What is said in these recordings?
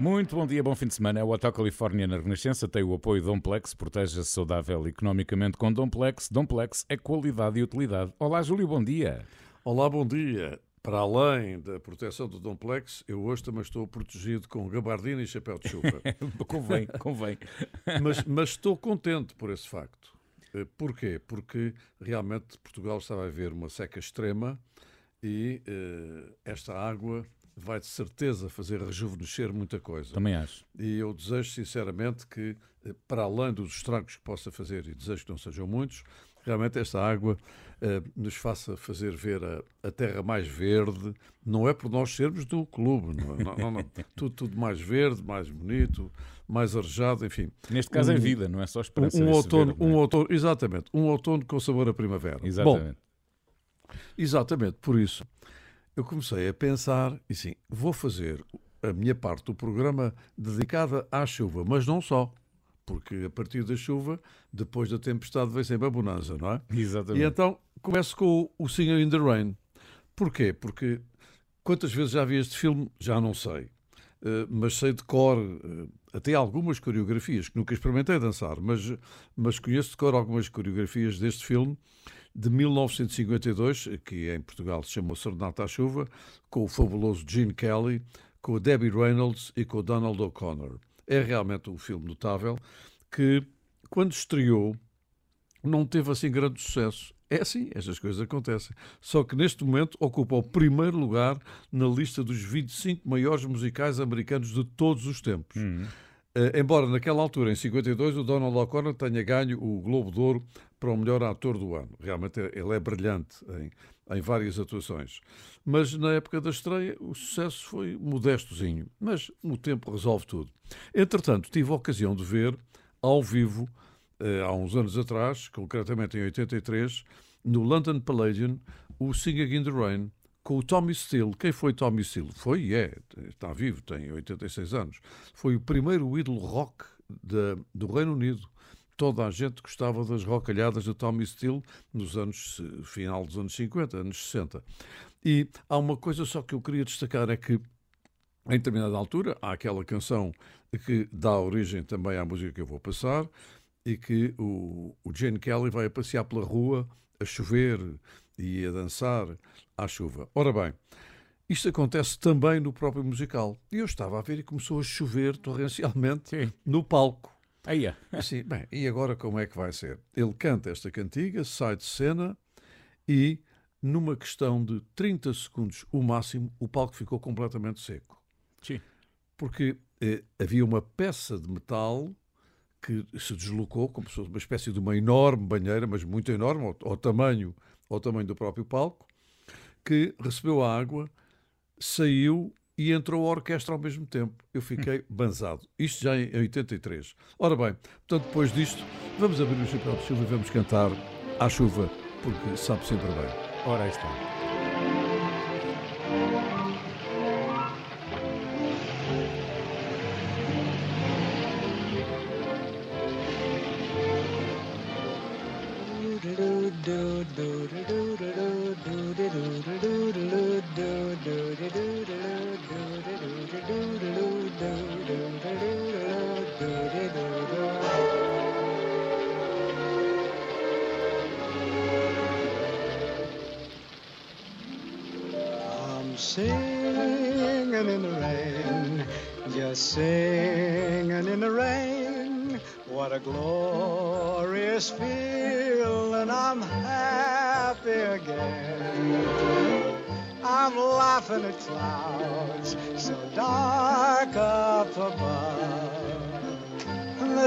Muito bom dia, bom fim de semana. É o Hotel Califórnia na Renascença tem o apoio Domplex. Proteja-se saudável economicamente com Domplex. Domplex é qualidade e utilidade. Olá, Júlio, bom dia. Olá, bom dia. Para além da proteção do Domplex, eu hoje também estou protegido com gabardina e chapéu de chuva. convém, convém. mas, mas estou contente por esse facto. Eh, porquê? Porque realmente Portugal estava a ver uma seca extrema e uh, esta água vai de certeza fazer rejuvenescer muita coisa. Também acho. E eu desejo sinceramente que, eh, para além dos estragos que possa fazer, e desejo que não sejam muitos, realmente esta água uh, nos faça fazer ver a, a, terra mais verde. Não é por nós sermos do clube, não, é? não, não, não. tudo, tudo mais verde, mais bonito, mais arejado, enfim. Neste caso é um, é vida, não é só esperança. Um, um outono, verde, é? um outono, exatamente, um outono com sabor a primavera. Exatamente. Bom, exatamente, por isso eu comecei a pensar e sim, vou fazer a minha parte do programa dedicada à chuva, mas não só. Porque a partir da chuva, depois da tempestade, vem sempre a bonança, não é? Exatamente. E então começo com o Singer in the Rain. Porquê? Porque quantas vezes já vi este filme? Já não sei. Uh, mas sei de cor uh, até algumas coreografias, que nunca experimentei dançar, mas, mas conheço de cor algumas coreografias deste filme de 1952, que em Portugal se chamou Serenata à Chuva, com o fabuloso Gene Kelly, com a Debbie Reynolds e com o Donald O'Connor. É realmente um filme notável que, quando estreou, não teve assim grande sucesso. É assim, estas coisas acontecem. Só que neste momento ocupa o primeiro lugar na lista dos 25 maiores musicais americanos de todos os tempos. Uhum. Uh, embora naquela altura, em 52, o Donald O'Connor tenha ganho o Globo de Ouro para o melhor ator do ano. Realmente ele é brilhante em, em várias atuações. Mas na época da estreia o sucesso foi modestozinho. Mas o tempo resolve tudo. Entretanto, tive a ocasião de ver ao vivo, uh, há uns anos atrás, concretamente em 83, no London Palladium, o Singing in the Rain, com o Tommy Steele. Quem foi Tommy Steele? Foi e é, está vivo, tem 86 anos. Foi o primeiro ídolo rock de, do Reino Unido. Toda a gente gostava das rocalhadas de Tommy Steele nos anos, final dos anos 50, anos 60. E há uma coisa só que eu queria destacar, é que em determinada altura há aquela canção que dá origem também à música que eu vou passar e que o, o Jane Kelly vai a passear pela rua a chover e a dançar à chuva. Ora bem, isto acontece também no próprio musical. E eu estava a ver e começou a chover torrencialmente Sim. no palco. Aí é. Assim, bem, e agora como é que vai ser? Ele canta esta cantiga, sai de cena e, numa questão de 30 segundos, o máximo, o palco ficou completamente seco. Sim. Porque eh, havia uma peça de metal que se deslocou como se fosse uma espécie de uma enorme banheira, mas muito enorme, ao, ao tamanho, ao tamanho do próprio palco, que recebeu a água, saiu e entrou a orquestra ao mesmo tempo. Eu fiquei banzado. Isto já em 83. Ora bem, portanto, depois disto, vamos abrir o chapéu de chuva e vamos cantar à chuva, porque sabe sempre bem. Ora, aí está.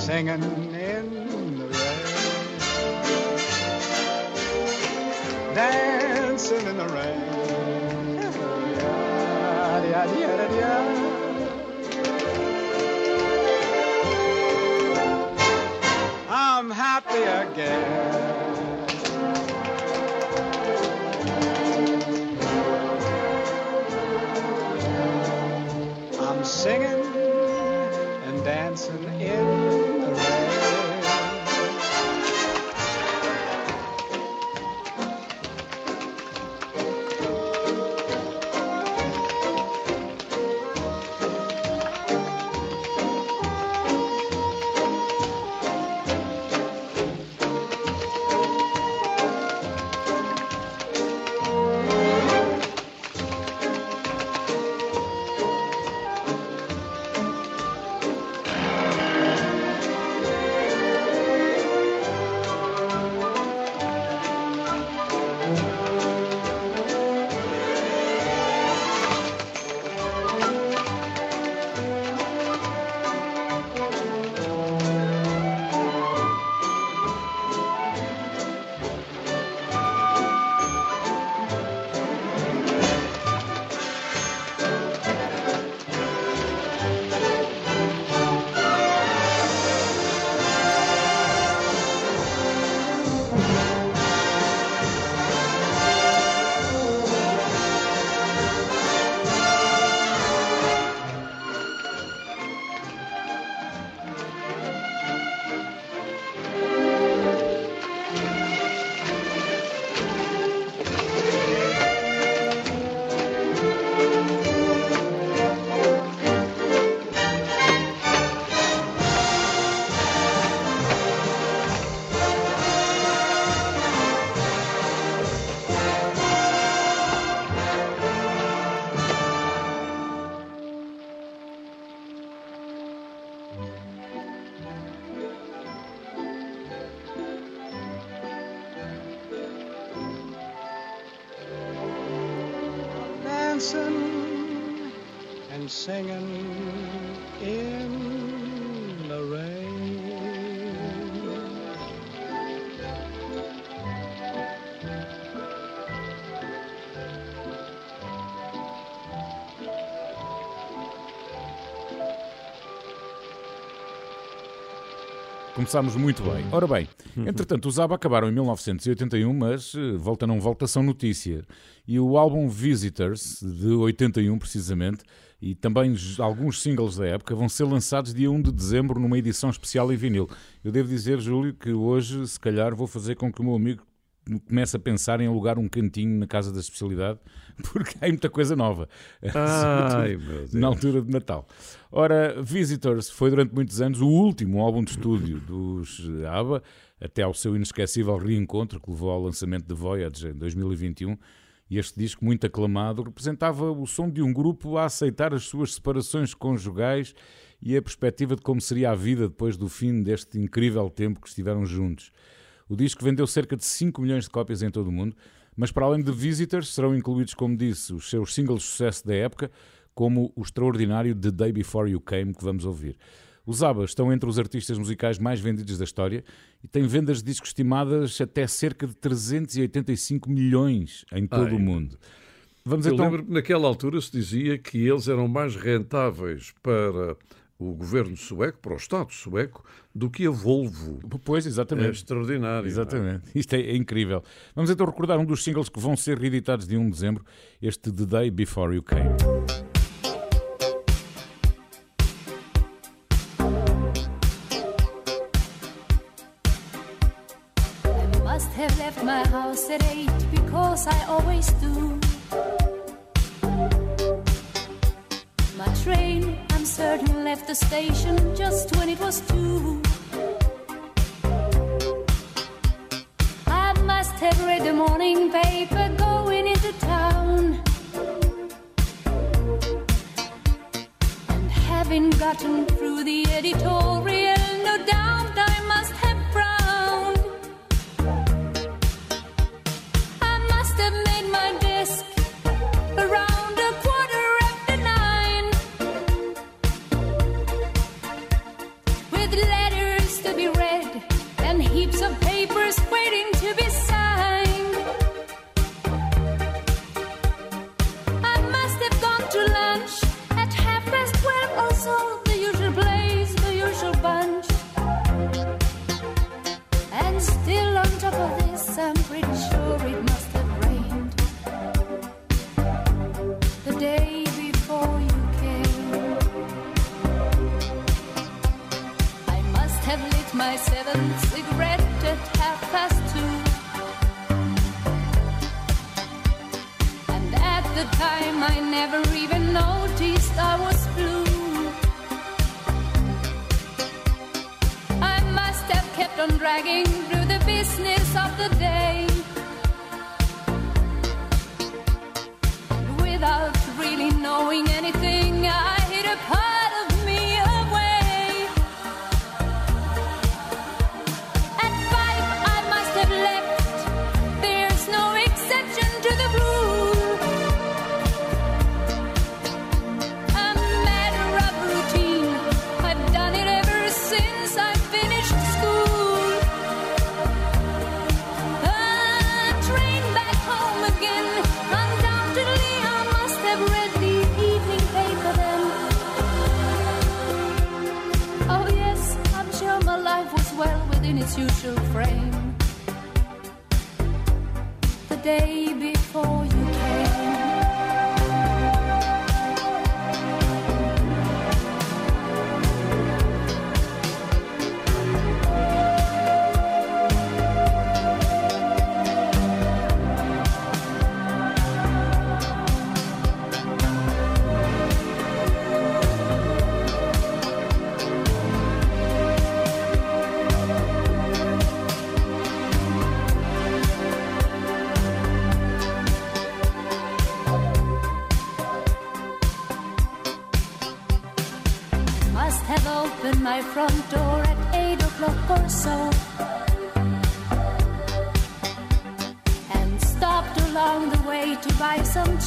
singing in the rain, dancing in the rain. Yeah, yeah, yeah. I'm happy again. I'm singing and dancing in Começámos muito bem. Ora bem, entretanto, os ABBA acabaram em 1981, mas eh, volta não volta são notícia. E o álbum Visitors, de 81 precisamente, e também alguns singles da época, vão ser lançados dia 1 de dezembro numa edição especial em vinil. Eu devo dizer, Júlio, que hoje, se calhar, vou fazer com que o meu amigo comece a pensar em alugar um cantinho na casa da especialidade, porque há muita coisa nova. Ai, na altura de Natal. Ora, Visitors foi durante muitos anos o último álbum de estúdio dos ABBA, até ao seu inesquecível reencontro que levou ao lançamento de Voyage em 2021. E este disco, muito aclamado, representava o som de um grupo a aceitar as suas separações conjugais e a perspectiva de como seria a vida depois do fim deste incrível tempo que estiveram juntos. O disco vendeu cerca de 5 milhões de cópias em todo o mundo, mas para além de Visitors serão incluídos, como disse, os seus singles de sucesso da época, como o extraordinário The Day Before You Came, que vamos ouvir. Os ABBA estão entre os artistas musicais mais vendidos da história e têm vendas de discos estimadas até cerca de 385 milhões em todo Ai. o mundo. Vamos Eu então... lembro que naquela altura se dizia que eles eram mais rentáveis para o governo sueco, para o Estado sueco, do que a Volvo. Pois, É exatamente. extraordinário. não é? Exatamente, isto é, é incrível. Vamos então recordar um dos singles que vão ser reeditados de 1 de dezembro, este The Day Before You Came. The station just when it was two. I must have read the morning paper going into town. And having gotten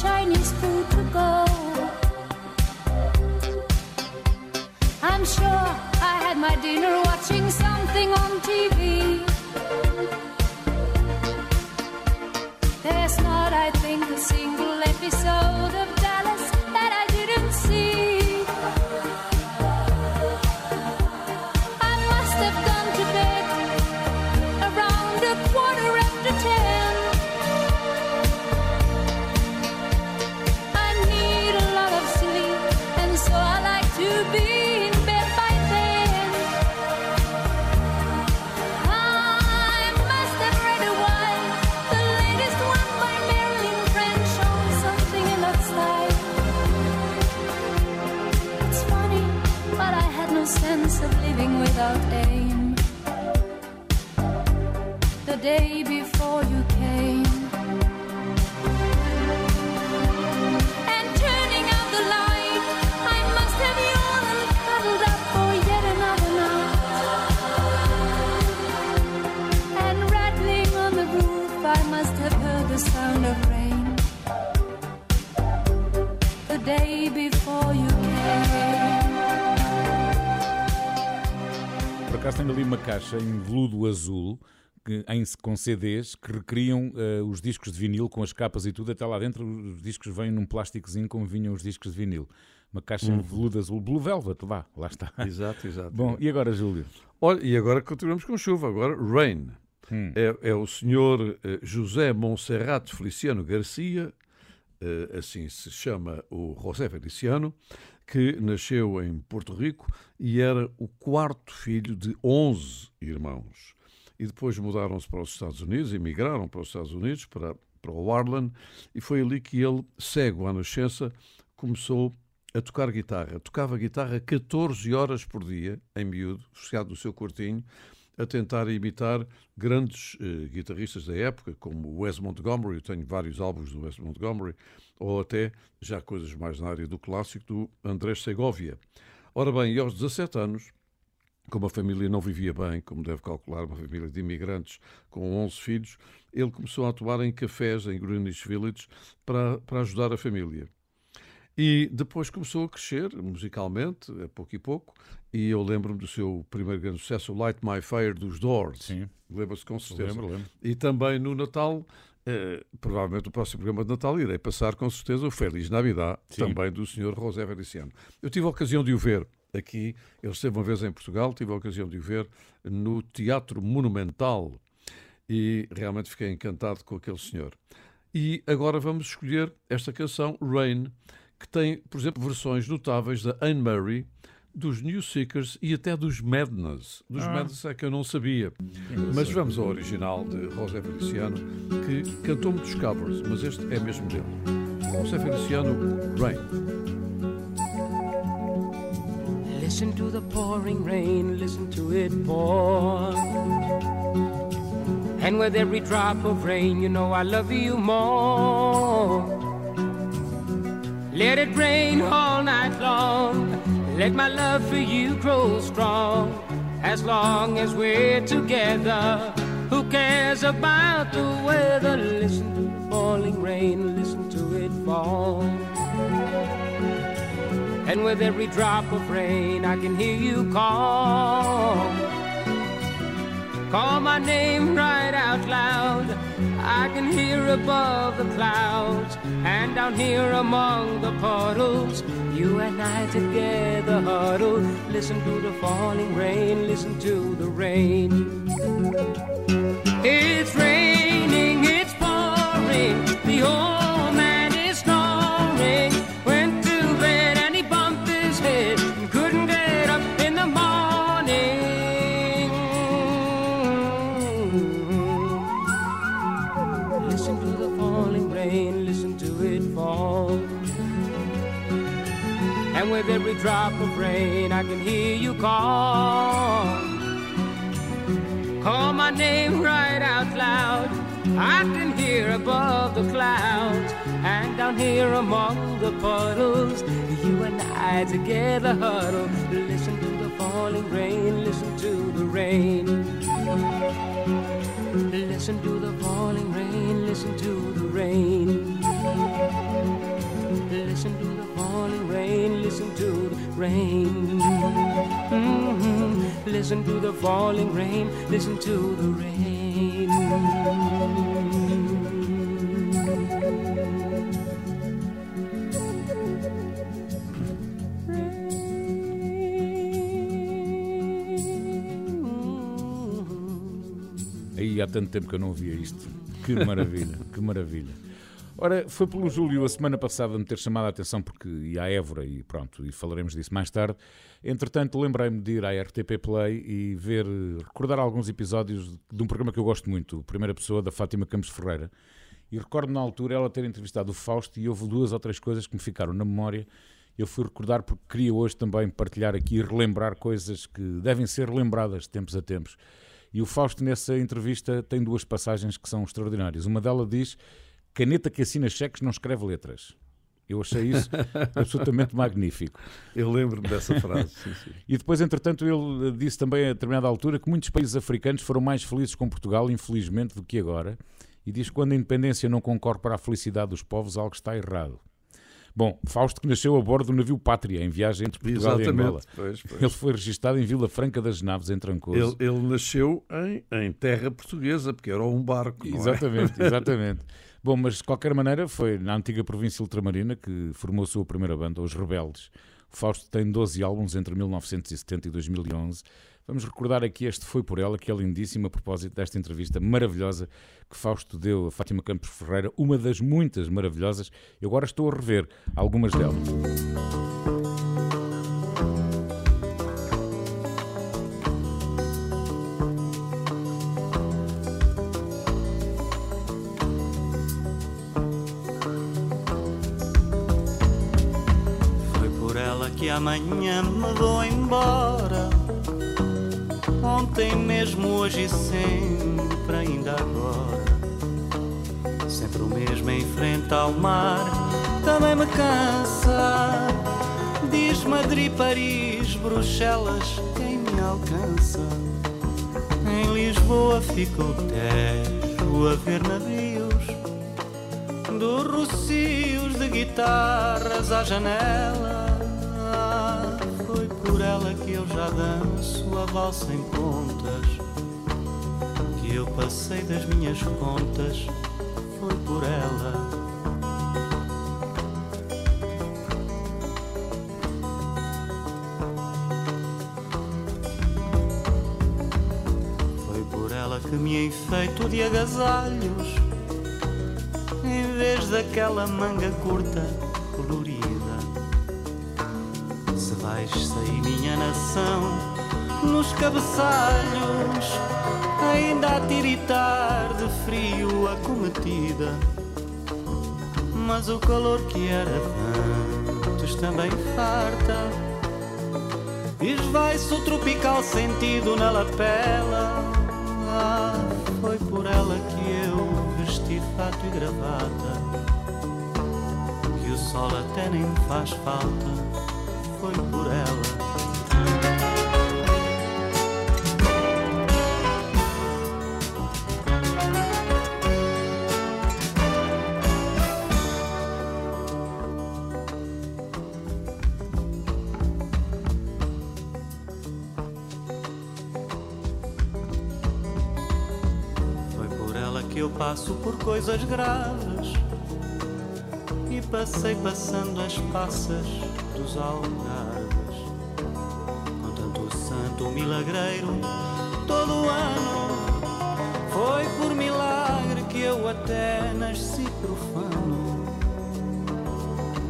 Chinese food to go. I'm sure I had my dinner watching something on TV. There's not, I think, a single episode acaso tenho ali uma caixa em veludo azul que, em, com CDs que recriam eh, os discos de vinil com as capas e tudo. Até lá dentro os discos vêm num plásticozinho como vinham os discos de vinil. Uma caixa em veludo azul, Blue Velvet, lá, lá está. Exato, exato. Bom, e agora, Júlio? Olha, e agora continuamos com chuva. Agora, Rain. Hum. É, é o senhor eh, José Monserrat Feliciano Garcia, eh, assim se chama o José Feliciano, que nasceu em Porto Rico e era o quarto filho de 11 irmãos. E depois mudaram-se para os Estados Unidos, emigraram para os Estados Unidos, para, para o Harlan, e foi ali que ele, cego à nascença, começou a tocar guitarra. Tocava guitarra 14 horas por dia, em miúdo, fechado no seu quartinho, a tentar imitar grandes eh, guitarristas da época, como Wes Montgomery, eu tenho vários álbuns do Wes Montgomery, ou até já coisas mais na área do clássico, do Andrés Segovia. Ora bem, e aos 17 anos, como a família não vivia bem, como deve calcular, uma família de imigrantes com 11 filhos, ele começou a atuar em cafés em Greenwich Village para, para ajudar a família. E depois começou a crescer musicalmente, a pouco e pouco, e eu lembro-me do seu primeiro grande sucesso, Light My Fire dos Doors. Sim. Lembra-se com certeza. Lembro, lembro. E também no Natal, eh, provavelmente o próximo programa de Natal, irei passar com certeza o Feliz Navidad, Sim. também do Sr. José Feliciano. Eu tive a ocasião de o ver aqui, ele esteve uma vez em Portugal, tive a ocasião de o ver no Teatro Monumental e realmente fiquei encantado com aquele senhor. E agora vamos escolher esta canção, Rain, que tem, por exemplo, versões notáveis da Anne Murray, dos New Seekers e até dos Madness. Dos Madness é que eu não sabia. Mas vamos ao original de José Feliciano, que cantou muitos covers, mas este é mesmo dele. José Feliciano, Rain. Listen to the pouring rain, listen to it pour. And with every drop of rain, you know I love you more. Let it rain all night long. Let my love for you grow strong. As long as we're together, who cares about the weather? Listen to the falling rain, listen to it fall. And with every drop of rain, I can hear you call. Call my name right out loud. I can hear above the clouds and down here among the puddles. You and I together huddle. Listen to the falling rain, listen to the rain. It's raining, it's pouring. The old drop of rain, I can hear you call. Call my name right out loud. I can hear above the clouds and down here among the puddles. You and I together huddle. Listen to the falling rain, listen to the rain. Listen to the falling rain, listen to the rain. Listen to the falling rain, listen to the rain. Mhm. Listen to the falling rain, listen to the rain. Aí há tanto tempo que eu não via isto. Que maravilha, que maravilha. Ora, foi pelo Júlio a semana passada me ter chamado a atenção porque ia à Évora e pronto, e falaremos disso mais tarde. Entretanto, lembrei-me de ir à RTP Play e ver, recordar alguns episódios de um programa que eu gosto muito, Primeira Pessoa, da Fátima Campos Ferreira. E recordo na altura ela ter entrevistado o Fausto e houve duas ou três coisas que me ficaram na memória. Eu fui recordar porque queria hoje também partilhar aqui e relembrar coisas que devem ser lembradas de tempos a tempos. E o Fausto, nessa entrevista, tem duas passagens que são extraordinárias. Uma delas diz: caneta que assina cheques não escreve letras. Eu achei isso absolutamente magnífico. Eu lembro-me dessa frase. sim, sim. E depois, entretanto, ele disse também a determinada altura que muitos países africanos foram mais felizes com Portugal, infelizmente, do que agora. E diz que quando a independência não concorre para a felicidade dos povos, algo está errado. Bom, Fausto que nasceu a bordo do navio Pátria, em viagem entre Portugal e Angola. Exatamente. Pois, pois. Ele foi registado em Vila Franca das Naves, em Trancoso. Ele, ele nasceu em, em terra portuguesa, porque era um barco. não é? Exatamente, exatamente. Bom, mas de qualquer maneira foi na antiga província ultramarina que formou a sua primeira banda, Os Rebeldes. O Fausto tem 12 álbuns entre 1970 e 2011. Vamos recordar aqui este Foi Por Ela, que é lindíssimo a propósito desta entrevista maravilhosa que Fausto deu a Fátima Campos Ferreira, uma das muitas maravilhosas. Eu agora estou a rever algumas delas. Amanhã me vou embora. Ontem mesmo, hoje e sempre, ainda agora. Sempre o mesmo em frente ao mar, também me cansa. Diz Madrid, Paris, Bruxelas, quem me alcança? Em Lisboa fica o Tejo a ver navios dos rocios de guitarras à janela. Que eu já danço a valsa em pontas. Que eu passei das minhas contas, foi por ela. Foi por ela que me enfeito de agasalhos, em vez daquela manga curta Vais sair minha nação nos cabeçalhos, ainda a tiritar de frio a cometida. Mas o calor que era antes também farta. Esvai-se o tropical sentido na lapela. Ah, foi por ela que eu vesti fato e gravata. Que o sol até nem faz falta. Foi por ela. Que eu passo por coisas graves e passei passando as passas dos algarves. Com tanto santo milagreiro todo o ano. Foi por milagre que eu até nasci profano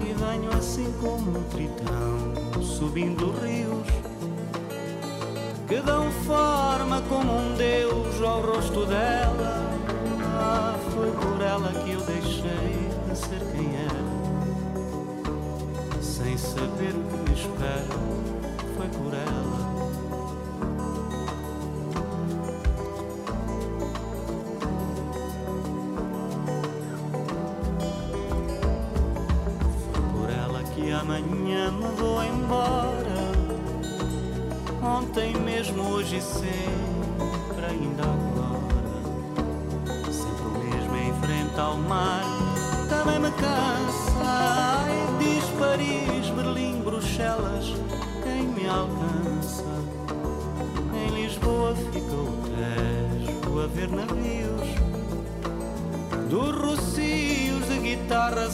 e venho assim como um tritão subindo rios que dão forma como um deus ao rosto dela. Ah, foi por ela que eu deixei de ser quem era, sem saber o que me espera. Foi por ela.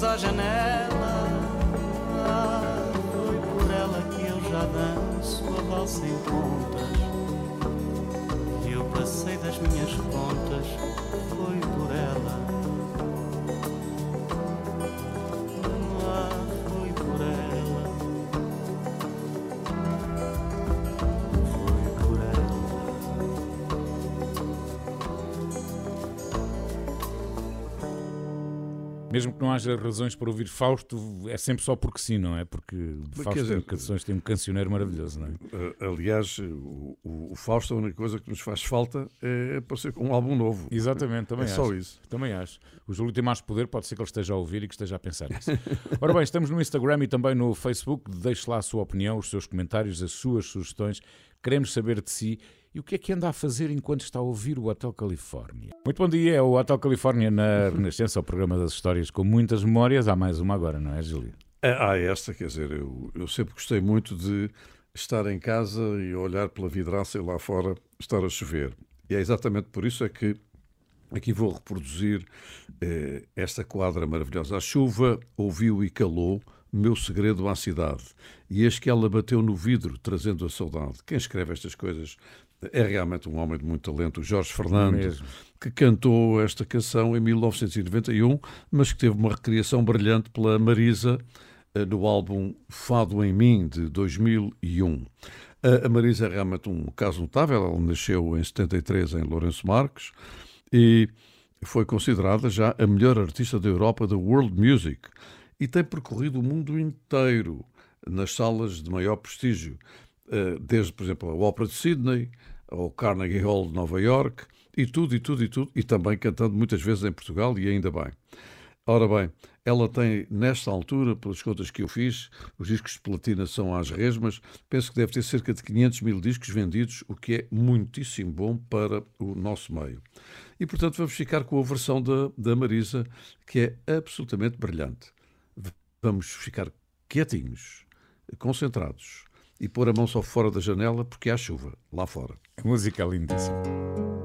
À janela. Mesmo que não haja razões para ouvir Fausto, é sempre só porque sim, não é? Porque Fausto dizer- tem canções, tem um cancioneiro maravilhoso, não é? Eh, Aliás, o, o, o Fausto, a única coisa que nos faz falta é aparecer com um álbum novo. Exatamente, também é acho. só isso. Também acho. O Júlio tem mais poder, pode ser que ele esteja a ouvir e que esteja a pensar nisso. Ora bem, estamos no Instagram e também no Facebook. Deixe lá a sua opinião, os seus comentários, as suas sugestões. Queremos saber de si e o que é que anda a fazer enquanto está a ouvir o Hotel Califórnia. Muito bom dia, é o Hotel Califórnia na Renascença, o programa das histórias com muitas memórias. Há mais uma agora, não é, Júlio? É, Há esta, quer dizer, eu, eu sempre gostei muito de estar em casa e olhar pela vidraça e lá fora estar a chover. E é exatamente por isso é que aqui vou reproduzir eh, esta quadra maravilhosa. A chuva ouviu e calou meu segredo à cidade. E eis que ela bateu no vidro, trazendo a saudade. Quem escreve estas coisas é realmente um homem de muito talento, o Jorge Fernando, Mesmo. que cantou esta canção em 1991, mas que teve uma recriação brilhante pela Marisa eh, no álbum Fado em Mim, de 2001. A a Marisa é realmente um caso notável, ela nasceu em 73 em Lourenço Marques e foi considerada já a melhor artista da Europa da World Music e tem percorrido o mundo inteiro nas salas de maior prestígio, eh, desde, por exemplo, a Ópera de Sydney, ao Carnegie Hall de Nova York, e tudo, e tudo, e tudo, e também cantando muitas vezes em Portugal, e ainda bem. Ora bem, ela tem, nesta altura, pelas contas que eu fiz, os discos de platina são às resmas, penso que deve ter cerca de 500 mil discos vendidos, o que é muitíssimo bom para o nosso meio. E, portanto, vamos ficar com a versão da, da Marisa, que é absolutamente brilhante. Vamos ficar quietinhos, concentrados, e pôr a mão só fora da janela porque há chuva lá fora. A música é lindíssima.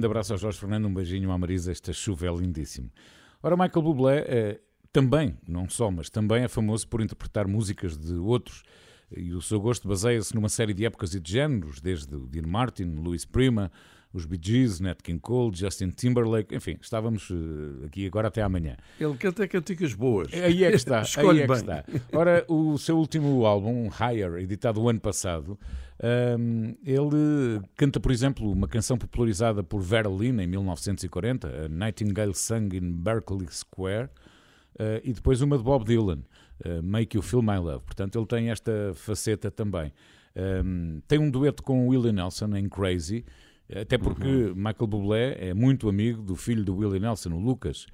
Grande abraço ao Jorge Fernando, um beijinho à Marisa. Esta chuva é lindíssimo. Ora, Michael Bublé é, também, não só, mas também é famoso por interpretar músicas de outros. E o seu gosto baseia-se numa série de épocas e de géneros, desde o Dean Martin, Louis Prima, os Bee Gees, Nat King Cole, Justin Timberlake, enfim, estávamos eh, aqui agora até amanhã. Ele canta cantigas boas. Aí é que está, aí Escolhe é que bem. está. Ora, o seu último álbum, Higher, editado o ano passado, hum, ele canta, por exemplo, uma canção popularizada por Vera Lynn em 1940, a Nightingale Sung in Berkeley Square, eh, e depois uma de Bob Dylan, eh, Make You Feel My Love. Portanto, ele tem esta faceta também. Hum, tem um dueto com Willie Nelson em Crazy, até porque Michael Bublé é muito amigo do filho do Willie Nelson, o Lucas.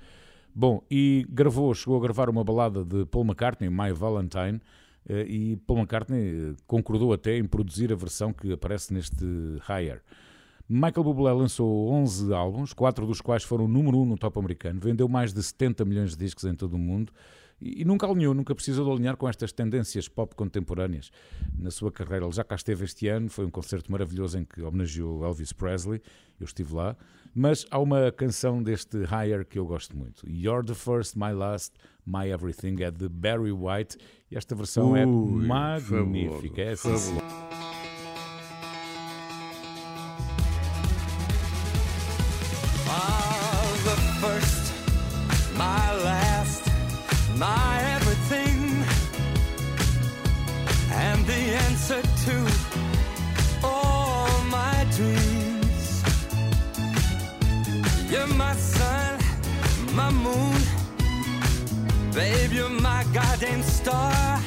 Bom, e gravou, chegou a gravar uma balada de Paul McCartney, My Valentine, eh, e Paul McCartney eh, concordou até em produzir a versão que aparece neste Higher. Michael Bublé lançou 11 álbuns, quatro dos quais foram número 1 um no top americano, vendeu mais de 70 milhões de discos em todo o mundo e, e nunca alinhou, nunca precisou de alinhar com estas tendências pop contemporâneas. Na sua carreira, ele já cá esteve este ano, foi um concerto maravilhoso em que homenageou Elvis Presley, eu estive lá, mas há uma canção deste Higher que eu gosto muito. You're the First, My Last, My Everything, é de Barry White, e esta versão é Ui, magnífica. É assim, fabuloso. Ah, the first, my last, my everything, and the answer to all my dreams. You're my sun, my moon, babe, you're my guiding star,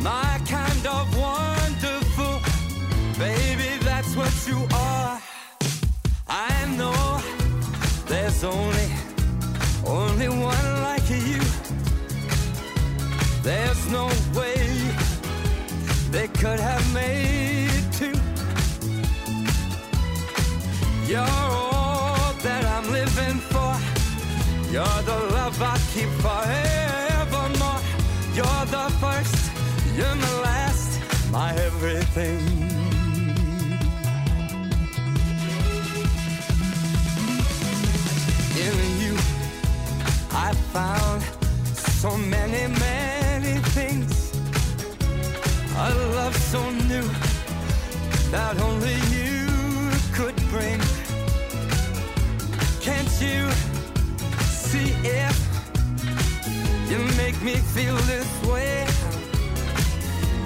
my kind of wonderful, baby, that's what you are. I know there's only they could have made two. You're all that I'm living for. You're the love I keep forevermore. You're the first, you're my last, my everything. in you I found so many, things. A love so new that only you could bring. Can't you see if you make me feel this way?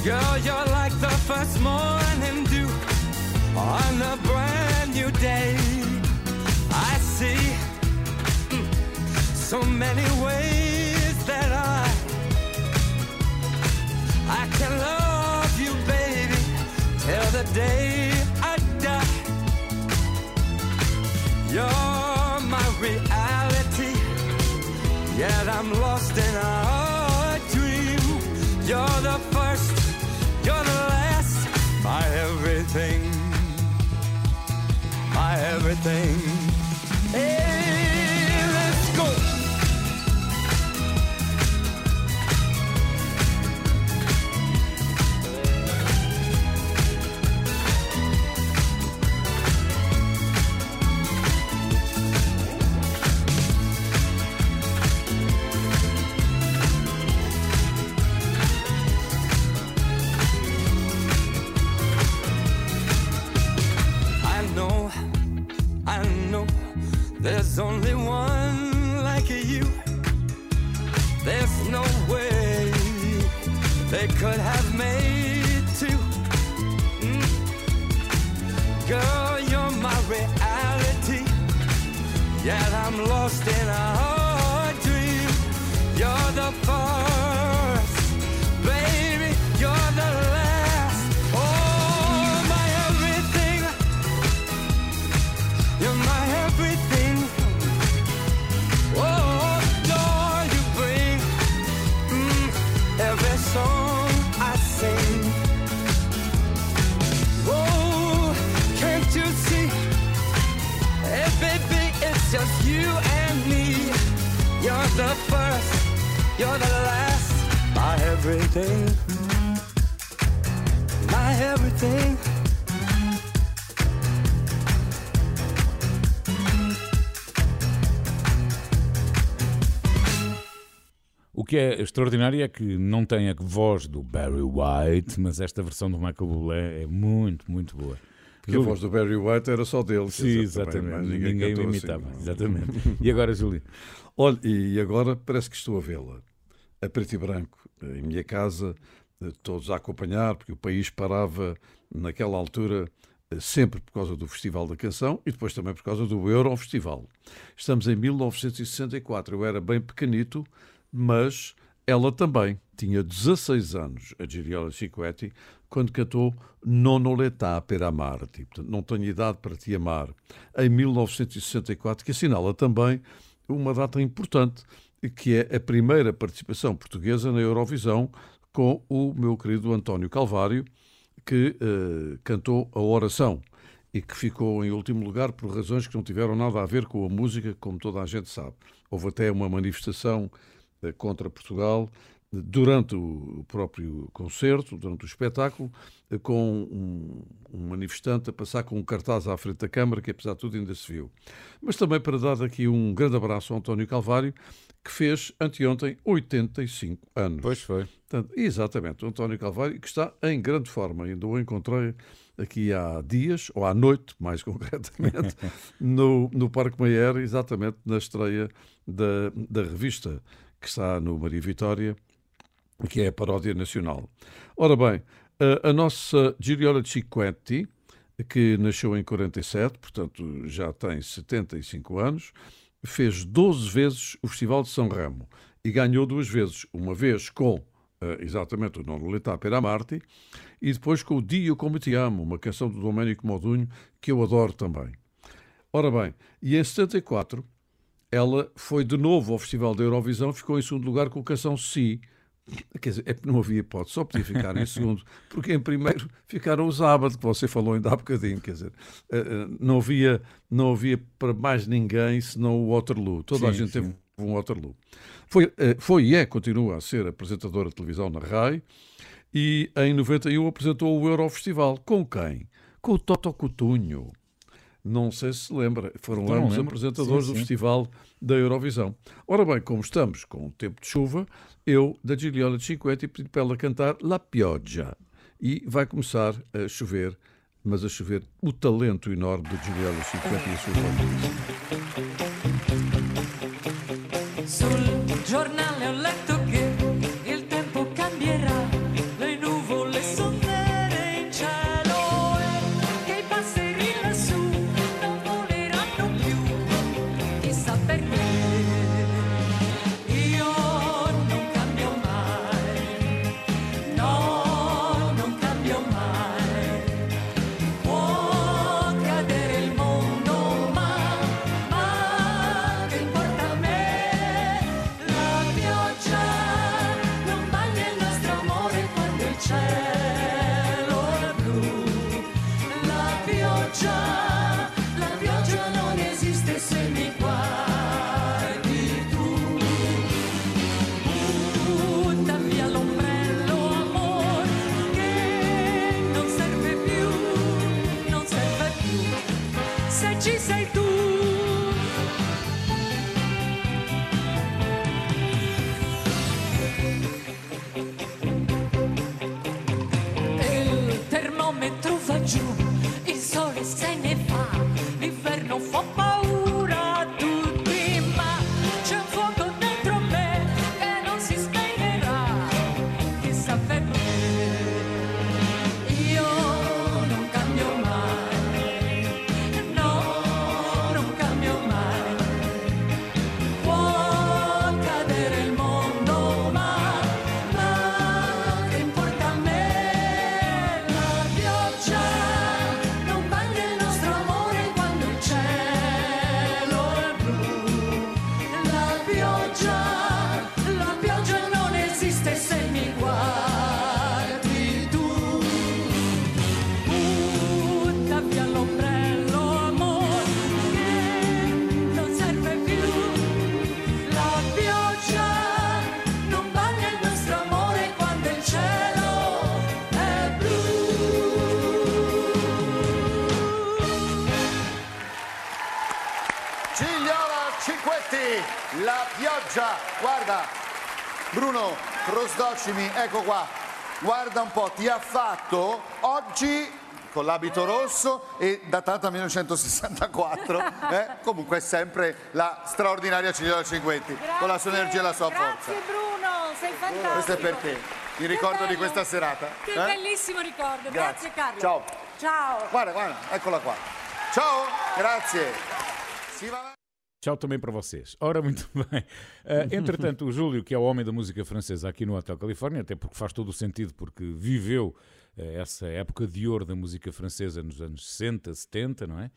Girl, you're like the first morning dew on a brand new day. I see hmm, so many ways that I I can love day I die. You're my reality, yet I'm lost in a dream. You're the first, you're the last, my everything, my everything. I'm lost in a you're the last. My everything. My everything. O que é extraordinário é que não tem a voz do Barry White, mas esta versão do Michael Bublé é muito, muito boa. Porque a voz do Barry White era só dele. Sim, dizer, também, exatamente. mas Ninguém, o assim, imitava. não é? exatamente. E agora, Júlio? Olha, e agora parece que estou a vê-la, a preto e branco, em minha casa, eh, todos a acompanhar, porque o país parava naquela altura eh, sempre por causa do Festival da Canção e depois também por causa do Eurofestival. Estamos em 1964, eu era bem pequenito, mas ela também tinha 16 anos, a Giriola Cinquetti, quando cantou Nono l'età per amarti, portanto, não tenho idade para te amar, em 1964, que assinala também uma data importante, que é a primeira participação portuguesa na Eurovisão com o meu querido António Calvário, que eh, cantou a oração e que ficou em último lugar por razões que não tiveram nada a ver com a música, como toda a gente sabe. Houve até uma manifestação eh, contra Portugal durante o próprio concerto, durante o espetáculo, com um, um manifestante a passar com um cartaz à frente da Câmara, que apesar de tudo ainda se viu. Mas também para dar aqui um grande abraço ao António Calvário, que fez anteontem 85 anos. Pois foi. Portanto, exatamente, o António Calvário, que está em grande forma. Ainda o encontrei aqui há dias, ou à noite, mais concretamente, no, no Parque Mayer, exatamente na estreia da, da revista que está no Maria Vitória, que é a Paródia Nacional. Ora bem, a, a nossa Gigliola Cinquetti, que nasceu em 47, portanto já tem 75 anos, fez 12 vezes o Festival de São Ramo e ganhou duas vezes, uma vez com eh, exatamente o Non Lolita per Amarti e depois com o Dio Como Te Amo, uma canção do Domenico Modugno que eu adoro também. Ora bem, e em 74 ela foi de novo ao Festival da Eurovisão, ficou em segundo lugar com a canção Si. Quer dizer, é que não havia hipótese, só podia ficar em segundo, porque em primeiro ficaram os Abad, que você falou ainda há bocadinho, quer dizer, eh, eh, não havia, não havia para mais ninguém senão o Waterloo. Toda a Sim, gente sim. teve um Waterloo. Foi, eh, foi e é, continua a ser apresentadora de televisão na RAI, e em 91 apresentou o Eurofestival. Com quem? Com o Toto Coutinho. Não sei se se lembra, foram Então, ambos apresentadores Sim, do sim. Festival da Eurovisão. Ora bem, como estamos com o tempo de chuva, eu, da Gigliola de Cinquetti, pedi para ela cantar La Pioggia. E vai começar a chover, mas a chover o talento enorme de Gigliola de Cinquetti e a sua voz. Sul giornale Prosdocimi, ecco qua. Guarda un po', ti ha fatto oggi con l'abito rosso e datata 1964. eh? Comunque è sempre la straordinaria Gigliola Cinquetti, con la sua energia e la sua forza. Grazie Bruno, sei fantastico. Questo è per te. Il ricordo di bello. questa serata. Che eh? bellissimo ricordo. Grazie, Carlo. Ciao. Ciao. Guarda, guarda, eccola qua. Ciao, grazie. Tchau também para vocês. Ora, muito bem. Eh, entretanto, o Júlio, que é o homem da música francesa aqui no Hotel Califórnia, até porque faz todo o sentido, porque viveu eh, essa época de ouro da música francesa nos anos 60, 70, não é?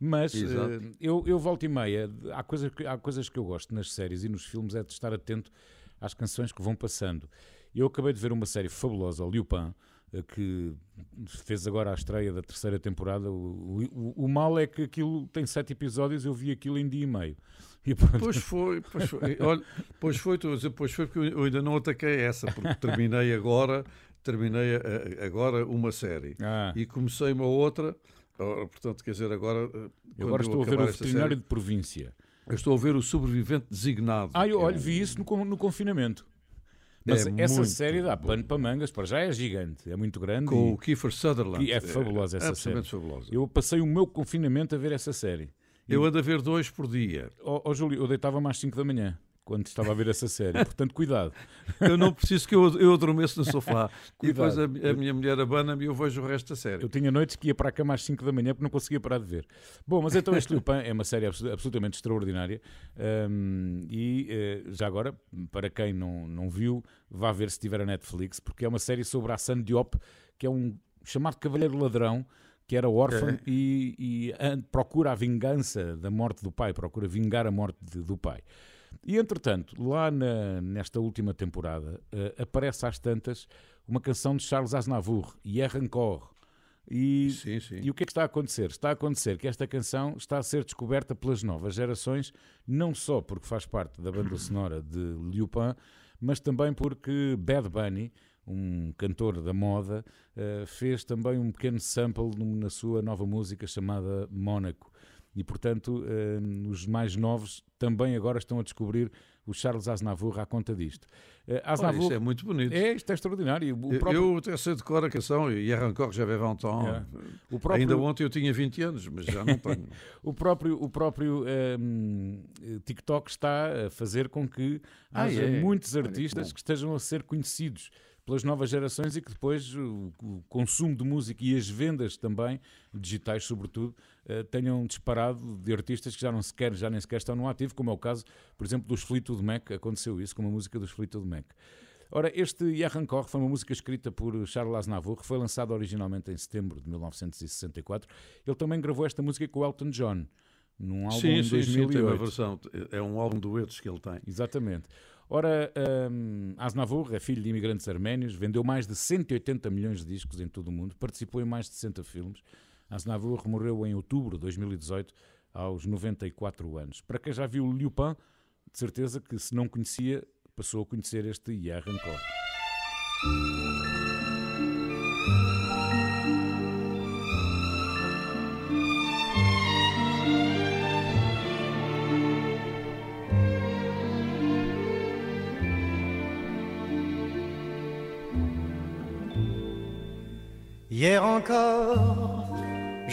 Mas eh, eu, eu volto e meia, há coisas, que- há coisas que eu gosto nas séries e nos filmes, é de estar atento às canções que vão passando. Eu acabei de ver uma série fabulosa, o Lupin, que fez agora a estreia da terceira temporada. O, o, o mal é que aquilo tem sete episódios, eu vi aquilo em dia e meio. E pronto. Pois foi, pois foi. Olha, pois foi, estou a dizer, pois foi, porque eu ainda não ataquei essa, porque terminei agora, terminei eh, agora uma série Ah. e comecei uma outra. Ora, Portanto, quer dizer, agora. eh, Eu agora estou a ver o veterinário série, de província. eu estou a ver o sobrevivente designado. Ah, eu é olho, um- vi isso no, no confinamento. Mas É essa muito série dá pano para mangas, para já é gigante, é muito grande. Com o Kiefer Sutherland. e é fabulosa essa série. absolutamente fabulosa. Eu passei o meu confinamento a ver essa série. Eu ando a ver dois por dia. Ó ó, Júlio, eu deitava-me às 5 da manhã quando estava a ver essa série. Portanto, cuidado. Eu não preciso que eu, eu adormeça no sofá. e Cuidado. depois a, a minha mulher abana-me e eu vejo o resto da série. Eu tinha noites que ia para a cama às 5 da manhã porque não conseguia parar de ver. Bom, mas então este Lupin é uma série abso- absolutamente extraordinária. hum, e eh, já agora, para quem não, não viu, vá ver se tiver a Netflix, porque é uma série sobre a Hassan Diop, que é um chamado Cavalheiro Ladrão, que era órfão e, e procura a vingança da morte do pai, procura vingar a morte de- do pai. E entretanto, lá na- nesta última temporada, eh, aparece às tantas uma canção de Charles Aznavour, Hier encore. E, Sim, sim. e o que é que está a acontecer? Está a acontecer que esta canção está a ser descoberta pelas novas gerações, não só porque faz parte da banda sonora de Lupin, mas também porque Bad Bunny, um cantor da moda, eh, fez também um pequeno sample na sua nova música chamada Mónaco. E, portanto, eh, os mais novos também agora estão a descobrir o Charles Aznavour à conta disto. Eh, Olha, Aznavour, isso é muito bonito. é, isto é extraordinário. O Eu- próprio, Eu até sei de cor a canção, e hier encore j'avais 20 ans. É. o próprio- Ainda ontem eu tinha 20 anos, mas já não tenho. O próprio, o próprio ehm, TikTok está a fazer com que Ah, haja é? muitos Olha que artistas bom. que estejam a ser conhecidos pelas novas gerações e que depois o consumo de música e as vendas também, digitais sobretudo, eh, tenham disparado de artistas que já não sequer, já nem sequer estão no ativo, como é o caso, por exemplo, dos Fleetwood Mac, aconteceu isso com uma música dos Fleetwood Mac. Ora, este Hier encore foi uma música escrita por Charles Aznavour, que foi lançada originalmente em setembro de 1964. Ele também gravou esta música com Elton John, num álbum sim, em sim, sim, tem uma 2008. versão. É um álbum de duetos que ele tem. Exatamente. Ora, hum, Aznavour é filho de imigrantes arménios, vendeu mais de 180 milhões de discos em todo o mundo, participou em mais de 60 filmes. Aznavour morreu em outubro de 2018, aos 94 anos. Para quem já viu Lupin, de certeza que se não conhecia, passou a conhecer este Hier encore. Hier encore,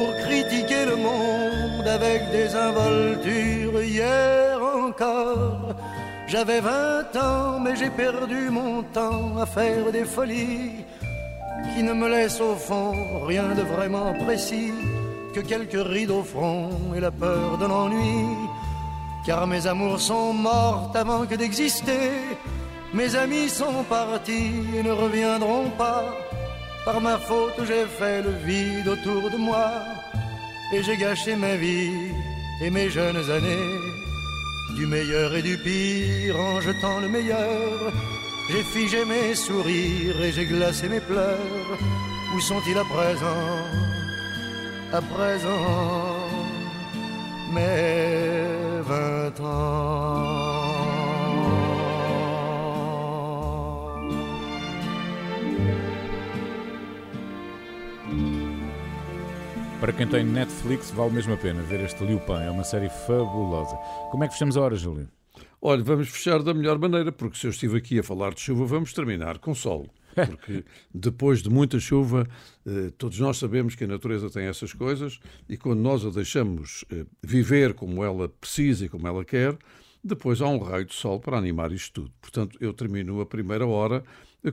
pour critiquer le monde avec des involtures. Hier encore, j'avais vingt ans, mais j'ai perdu mon temps à faire des folies qui ne me laissent au fond rien de vraiment précis que quelques rides au front et la peur de l'ennui. Car mes amours sont mortes avant que d'exister. Mes amis sont partis et ne reviendront pas. Par ma faute, j'ai fait le vide autour de moi. Et j'ai gâché ma vie et mes jeunes années. Du meilleur et du pire en jetant le meilleur. J'ai figé mes sourires et j'ai glacé mes pleurs. Où sont-ils à présent? À présent, mes vingt ans. Para quem tem Netflix, vale mesmo a pena ver este Liu Pan. É uma série fabulosa. Como é que fechamos a hora, Júlio? Olha, vamos fechar da melhor maneira, porque se eu estive aqui a falar de chuva, vamos terminar com sol. Porque depois de muita chuva, eh, todos nós sabemos que a natureza tem essas coisas e quando nós a deixamos eh, viver como ela precisa e como ela quer, depois há um raio de sol para animar isto tudo. Portanto, eu termino a primeira hora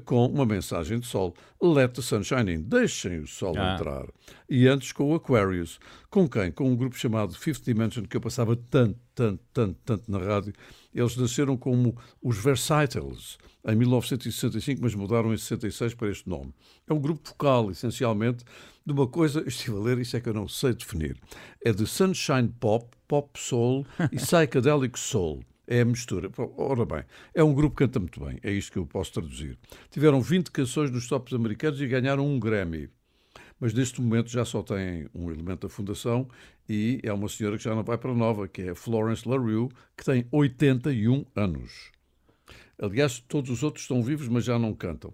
com uma mensagem de sol. Let the sunshine in. Deixem o sol Ah. entrar. E antes com o Aquarius. Com quem? Com um grupo chamado Fifth Dimension, que eu passava tanto, tanto, tanto, tanto na rádio. Eles nasceram como os Versatiles em 1965, mas mudaram em 66 para este nome. É um grupo vocal, essencialmente, de uma coisa, estive a ler, isso é que eu não sei definir. É de Sunshine Pop, Pop Soul e Psychedelic Soul. É a mistura. Ora bem, é um grupo que canta muito bem, é isto que eu posso traduzir. Tiveram 20 canções nos tops americanos e ganharam um Grammy. Mas neste momento já só tem um elemento da fundação e é uma senhora que já não vai para nova, que é Florence LaRue, que tem 81 anos. Aliás, todos os outros estão vivos, mas já não cantam.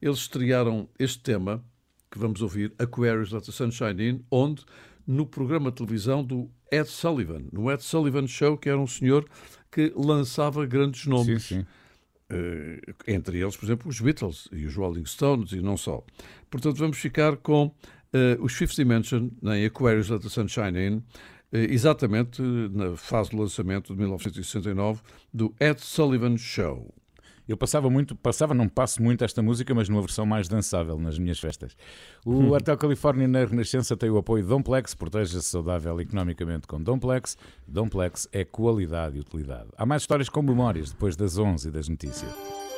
Eles estrearam este tema, que vamos ouvir, Aquarius Let the Sunshine In, onde? No programa de televisão do Ed Sullivan, no Ed Sullivan Show, que era um senhor que lançava grandes nomes. Sim, sim. Eh, entre eles, por exemplo, os Beatles e os Rolling Stones e não só. Portanto, vamos ficar com eh, os Fifth Dimension em Aquarius Let the Sunshine In, eh, exatamente na fase do lançamento de 1969 do Ed Sullivan Show. Eu passava muito, passava, não passo muito esta música, mas numa versão mais dançável nas minhas festas. O Hum. Hotel Califórnia na Renascença tem o apoio de Domplex, proteja-se saudável economicamente com Domplex. Domplex é qualidade e utilidade. Há mais histórias com memórias depois das 11 e das notícias.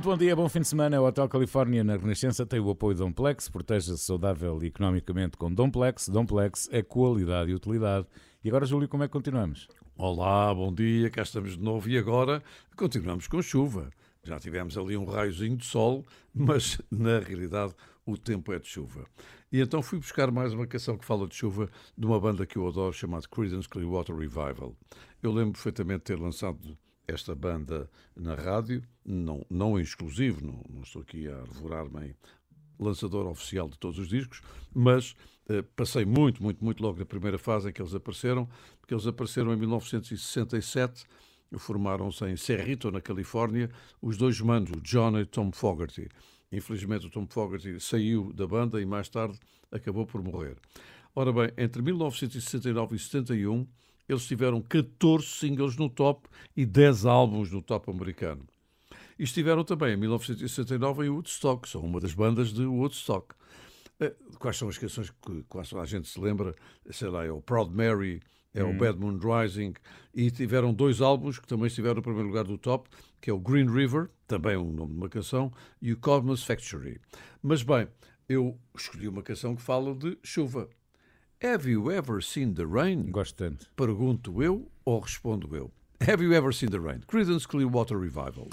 Muito bom dia, bom fim de semana. O Hotel Califórnia na Renascença tem o apoio de Domplex. Proteja-se saudável economicamente com Domplex. Domplex é qualidade e utilidade. E agora, Júlio, como é que continuamos? Olá, bom dia, cá estamos de novo e agora continuamos com chuva. Já tivemos ali um raiozinho de sol, mas na realidade o tempo é de chuva. E então fui buscar mais uma canção que fala de chuva de uma banda que eu adoro chamada Creedence Clearwater Revival. Eu lembro perfeitamente de ter lançado esta banda na rádio, não, não em exclusivo, não, não estou aqui a devorar-me em lançador oficial de todos os discos, mas eh, passei muito, muito, muito logo na primeira fase em que eles apareceram, porque eles apareceram em 1967, formaram-se em Cerrito, na Califórnia, os dois manos, o John e Tom Fogerty. Infelizmente o Tom Fogerty saiu da banda e mais tarde acabou por morrer. Ora bem, entre 1969 e 71, eles tiveram 14 singles no top e 10 álbuns no top americano. E estiveram também em 1969 em Woodstock, são uma das bandas de Woodstock. Eh, Quais são as canções que quase a gente se lembra? Sei lá, é o Proud Mary, é o Bad Moon Rising, e tiveram dois álbuns que também estiveram no primeiro lugar do top, que é o Green River, também um nome de uma canção, e o Cosmos Factory. Mas bem, eu escolhi uma canção que fala de chuva. Have you ever seen the rain? Gosto tanto. Pergunto eu ou respondo eu? Have you ever seen the rain? Creedence Clearwater Revival.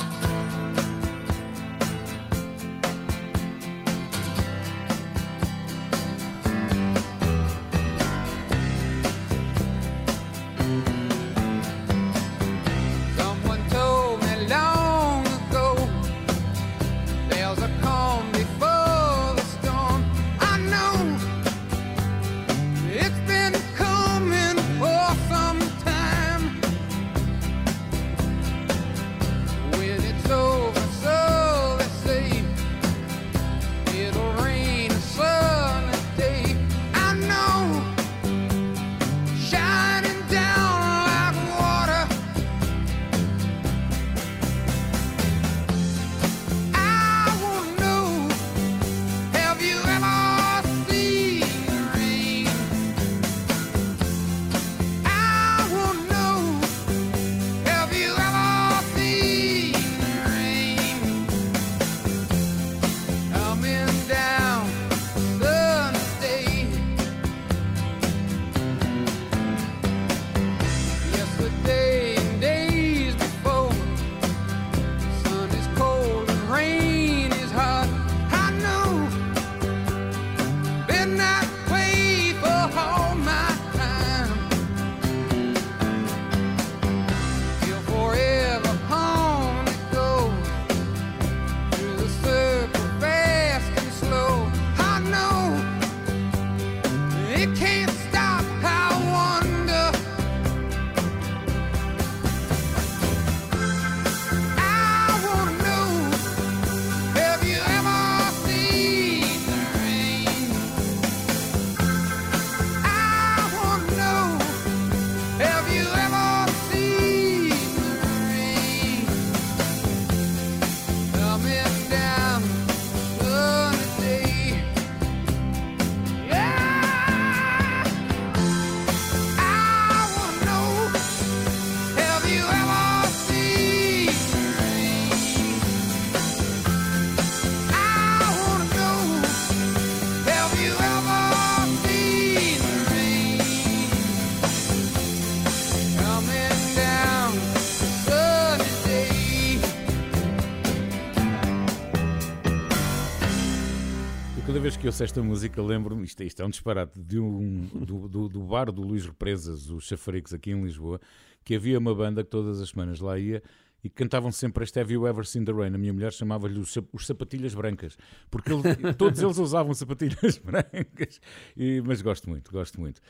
Que ouço esta música, lembro-me, isto, isto é um disparate, de um, do, do, do bar do Luís Represas, os Chafaricos, aqui em Lisboa, que havia uma banda que todas as semanas lá ia e cantavam sempre este Have You Ever Seen the Rain? A minha mulher chamava-lhe os, os sapatilhas brancas, porque ele- todos eles usavam sapatilhas brancas. E- mas gosto muito, gosto muito.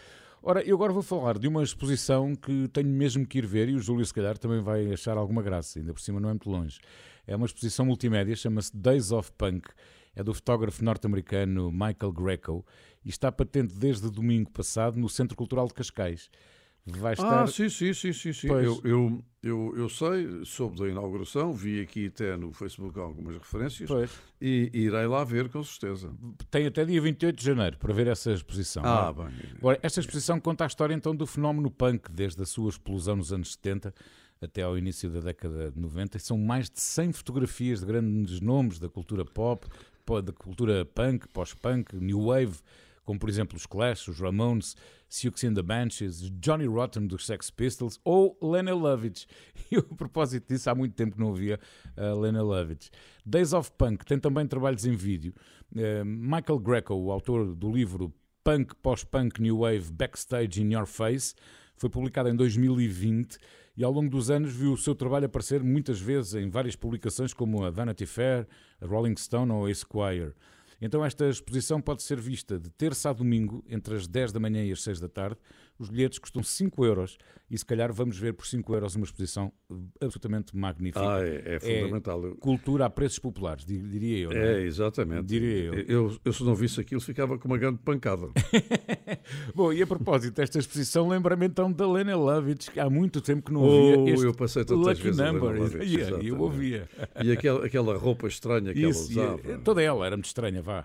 Ora, eu agora vou falar de uma exposição que tenho mesmo que ir ver e o Júlio, se calhar, também vai achar alguma graça, ainda por cima não é muito longe. É uma exposição multimédia, chama-se Days of Punk, é do fotógrafo norte-americano Michael Greco e está patente desde domingo passado no Centro Cultural de Cascais. Vai estar. Ah, sim, sim, sim, sim. sim. Pois. Eu, eu, eu, eu sei, soube da inauguração, vi aqui até no Facebook algumas referências Pois. e irei lá ver com certeza. Tem até dia 28 de janeiro para ver essa exposição. Ah, não bem. Agora, esta exposição conta a história então do fenómeno punk, desde a sua explosão nos anos 70 até ao início da década de 90 e são mais de 100 fotografias de grandes nomes da cultura pop, da cultura punk, pós-punk, new wave, como por exemplo os Clash, os Ramones, Siouxsie and the Banshees, Johnny Rotten dos Sex Pistols ou Lena Lovitch. E a propósito disso, há muito tempo que não ouvia a Lena Lovitch. Days of Punk tem também trabalhos em vídeo. Eh, Michael Greco, o autor do livro Punk, Pós-Punk, New Wave, Backstage in Your Face, foi publicado em 2020 e ao longo dos anos viu o seu trabalho aparecer muitas vezes em várias publicações como a Vanity Fair, a Rolling Stone ou a Esquire. Então esta exposição pode ser vista de terça a domingo, entre as 10 da manhã e as 6 da tarde. Os bilhetes custam 5 euros e se calhar vamos ver por 5 euros uma exposição absolutamente magnífica. Ah, é- é fundamental. Eu- cultura a preços populares, di- diria eu. não É, exatamente. Diria eu. eu. Eu, se não visse aquilo, ficava com uma grande pancada. Bom, e a propósito desta exposição, lembra-me então da Lena Lovitch, que há muito tempo que não Oh, ouvia este eu passei tantas Lucky vezes a Lena Number. Lovitch, E- e eu ouvia. E aquela, aquela roupa estranha que Isso, e- ela usava. toda ela era muito estranha, vá.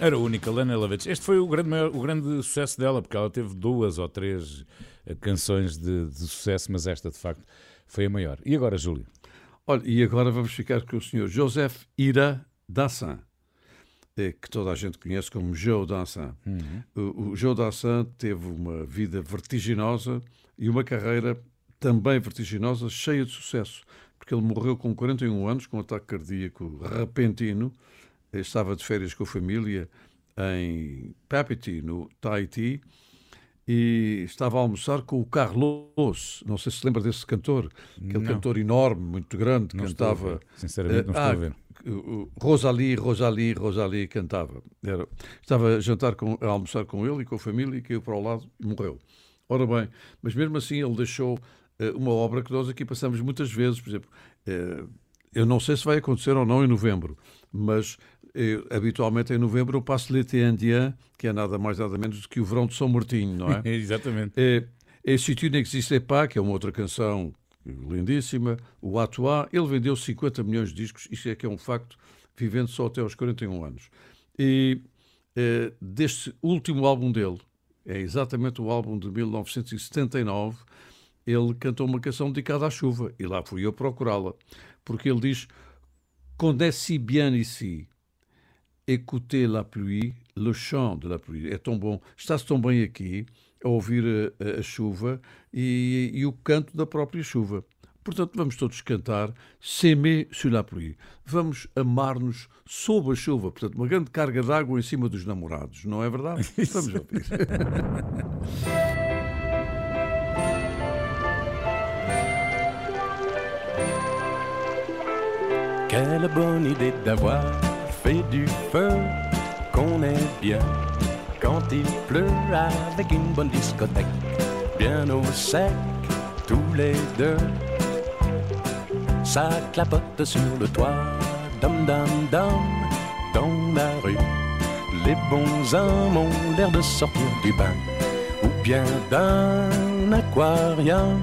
Era única, Lena Lovitch. Este foi o grande, maior- o grande sucesso dela, porque ela teve duas ou três eh, canções de, de sucesso, mas esta de facto foi a maior. E agora, Júlio? Olha, e agora vamos ficar com o senhor Joseph Ira Dassin, que toda a gente conhece como Joe Dassin. O, o Joe Dassin teve uma vida vertiginosa e uma carreira também vertiginosa, cheia de sucesso, porque ele morreu com 41 anos, com um ataque cardíaco repentino, estava de férias com a família em Papiti, no Tahiti, e estava a almoçar com o Carlos, não sei se se lembra desse cantor, aquele Não. cantor enorme, muito grande, Não estou a cantava. Sinceramente, não Eh, estou a ah, ver. Rosalie, Rosalie, Rosalie cantava. Era, estava a jantar com, a almoçar com ele e com a família e caiu para o lado e morreu. Ora bem, mas mesmo assim ele deixou eh, uma obra que nós aqui passamos muitas vezes, por exemplo, eh, eu não sei se vai acontecer ou não em novembro, mas eh, habitualmente em novembro eu passo L'été indien, que é nada mais nada menos do que o verão de São Martinho, não é? Exatamente. É, é Si tu n'existais pas, que é uma outra canção lindíssima. O Atois, ele vendeu 50 milhões de discos, isso é que é um facto, vivendo só até aos 41 anos. E eh, deste último álbum dele, é exatamente o álbum de 1979, ele cantou uma canção dedicada à chuva, e lá fui eu procurá-la, porque ele diz Connais-si bien ici, écoutez la pluie, le chant de la pluie. É tão bom, está-se tão bem aqui a ouvir a, a chuva e, e, o canto da própria chuva. Portanto, vamos todos cantar S'aimer sur la pluie. Vamos amar-nos sob a chuva. Portanto, uma grande carga d'água em cima dos namorados, não é verdade? Vamos ouvir. Quelle bonne idée d'avoir fait du feu, qu'on est bien quand il pleut avec une bonne discothèque, bien au sec, tous les deux. Ça clapote sur le toit, dum dum dum, dans la rue. Les bons hommes ont l'air de sortir du bain, ou bien d'un aquarium.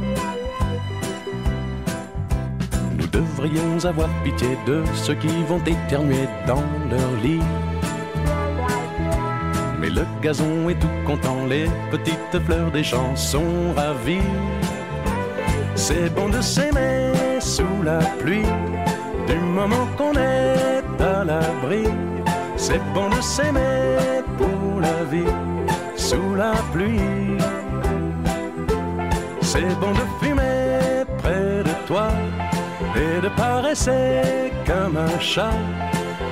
Nous devrions avoir pitié de ceux qui vont éternuer dans leur lit. Mais le gazon est tout content, les petites fleurs des champs sont ravies. C'est bon de s'aimer sous la pluie, du moment qu'on est à l'abri. C'est bon de s'aimer pour la vie, sous la pluie. C'est bon de fumer près de toi et de paresser comme un chat,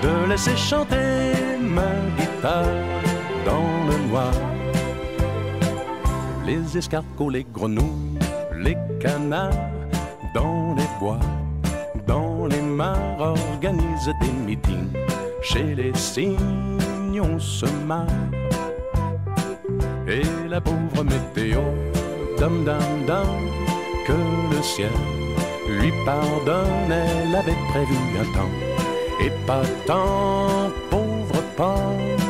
de laisser chanter ma guitare dans le noir. Les escargots, les grenouilles, les canards dans les bois, dans les mares organisent des meetings. Chez les cygnes, on se marre. Et la pauvre météo, dum dum dum, que le ciel lui pardonne, elle avait prévu un temps. Et pas tant, pauvre pomme.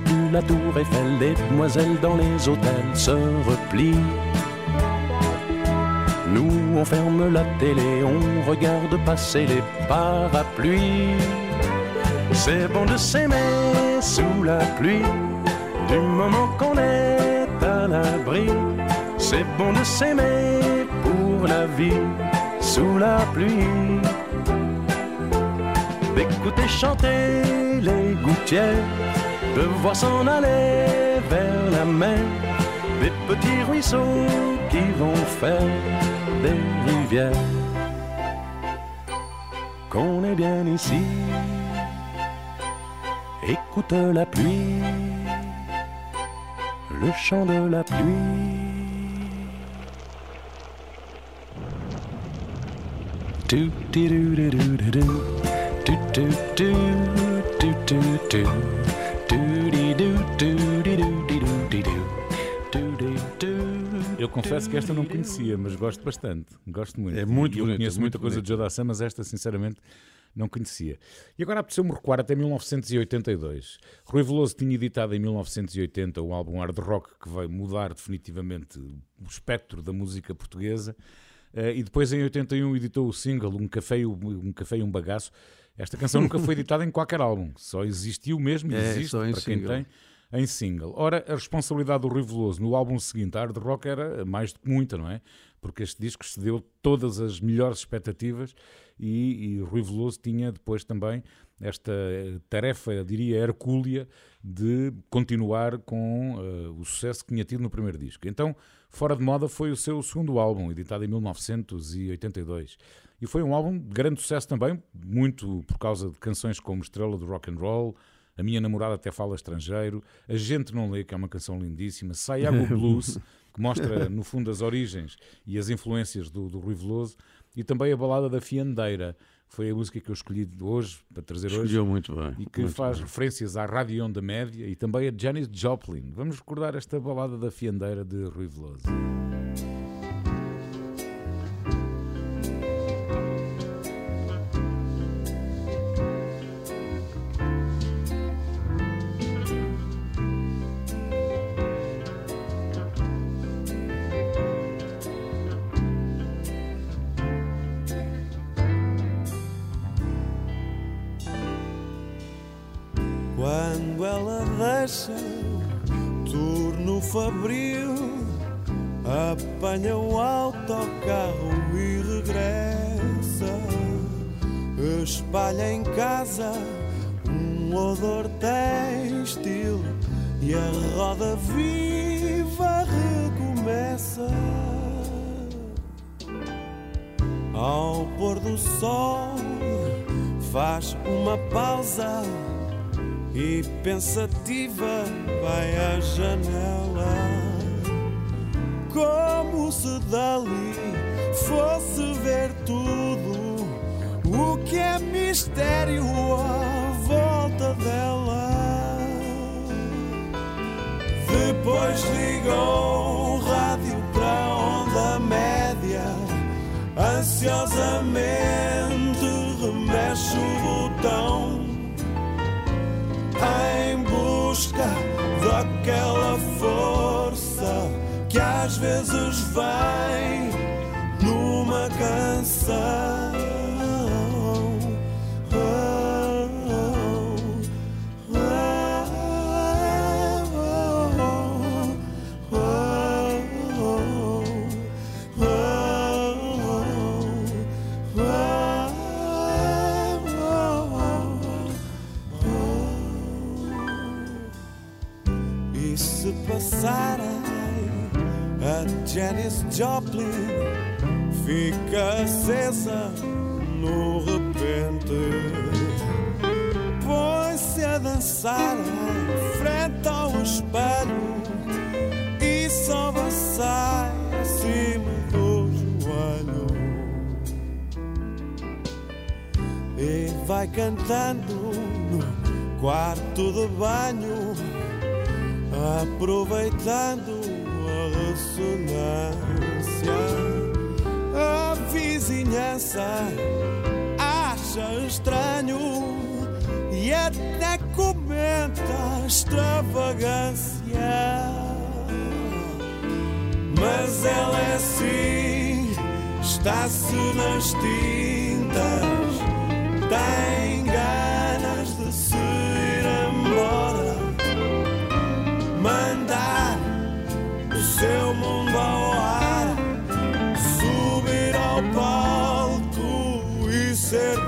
Plus la tour Eiffel, les demoiselles dans les hôtels se replient. Nous, on ferme la télé, on regarde passer les parapluies. C'est bon de s'aimer sous la pluie, du moment qu'on est à l'abri. C'est bon de s'aimer pour la vie, sous la pluie. D'écouter chanter les gouttières, de voir s'en aller vers la mer, des petits ruisseaux qui vont faire des rivières. Qu'on est bien ici, écoute la pluie, le chant de la pluie. Eu confesso que esta não conhecia, mas gosto bastante. Gosto muito. É muito E eu bonito, conheço muito muita coisa bonito. de Joe Dassin, mas esta, sinceramente, não conhecia. E agora apeteceu-me recuar até 1982. Rui Veloso tinha editado em 1980 o álbum Hard Rock, que vai mudar definitivamente o espectro da música portuguesa. Eh, e depois, em 81, editou o single Um Café e um, Café e um Bagaço. Esta canção nunca foi editada em qualquer álbum, só existiu mesmo, e É, existe para quem single. tem em single. Ora, a responsabilidade do Rui Veloso no álbum seguinte, Hard Rock, era mais do que muita, não é? Porque este disco cedeu todas as melhores expectativas e, e Rui Veloso tinha depois também esta eh, tarefa, eu diria, hercúlea de continuar com eh, o sucesso que tinha tido no primeiro disco. Então, Fora de Moda foi o seu segundo álbum, editado em 1982. E foi um álbum de grande sucesso também, muito por causa de canções como Estrela do Rock and Roll, A Minha Namorada Até Fala Estrangeiro, A Gente Não Lê, que é uma canção lindíssima, Sayago Blues, que mostra no fundo as origens e as influências do, do Rui Veloso, e também a balada da Fiandeira, foi a música que eu escolhi hoje, para trazer hoje. Escolheu muito bem. E que muito faz bem. referências à Rádio Onda Média e também a Janis Joplin. Vamos recordar esta balada da Fiandeira de Rui Veloso. Deixa turno fabril, apanha o autocarro e regressa. Espalha em casa um odor têxtil e a roda viva recomeça. Ao pôr do sol, faz uma pausa e pensativa vai à janela. Como se dali fosse ver tudo o que é mistério à volta dela. Depois ligou o rádio para a onda média, ansiosamente às vezes vem numa canção. Joplin, fica acesa no repente. Põe-se a dançar em frente ao espelho e só sai acima do joelho. E vai cantando no quarto de banho aproveitando a ressonância. A vizinhança acha estranho e até comenta extravagância. Mas ela é assim, está-se nas tintas, tem ganas de se ir embora mandar o seu mundo ao ar, ser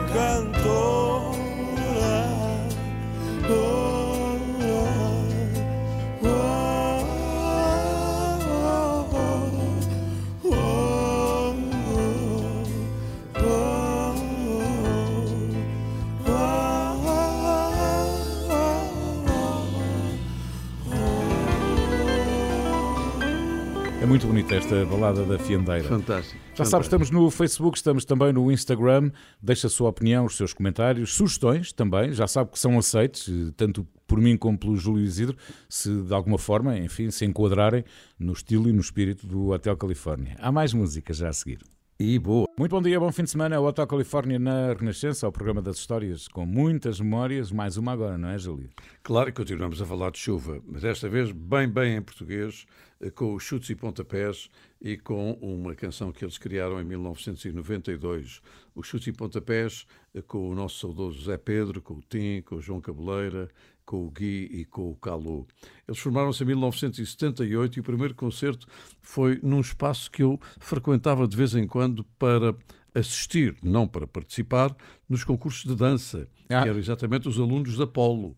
muito bonita esta balada da Fiandeira. Fantástico. Já sabes, estamos no Facebook, estamos também no Instagram. Deixa a sua opinião, os seus comentários, sugestões também. Já sabe que são aceites, eh, tanto por mim como pelo Júlio Isidro, se de alguma forma, enfim, se enquadrarem no estilo e no espírito do Hotel Califórnia. Há mais música já a seguir. E boa. Muito bom dia, bom fim de semana. O Hotel Califórnia na Renascença, o programa das histórias com muitas memórias. Mais uma agora, não é, Júlio? Claro que continuamos a falar de chuva, mas desta vez bem, bem em português, com os chutes e pontapés e com uma canção que eles criaram em 1992. Os chutes e pontapés eh, com o nosso saudoso Zé Pedro, com o Tim, com o João Cabeleira, com o Gui e com o Calu. Eles formaram-se em 1978 e o primeiro concerto foi num espaço que eu frequentava de vez em quando para assistir, não para participar, nos concursos de dança, Ah. que eram exatamente os alunos da Polo.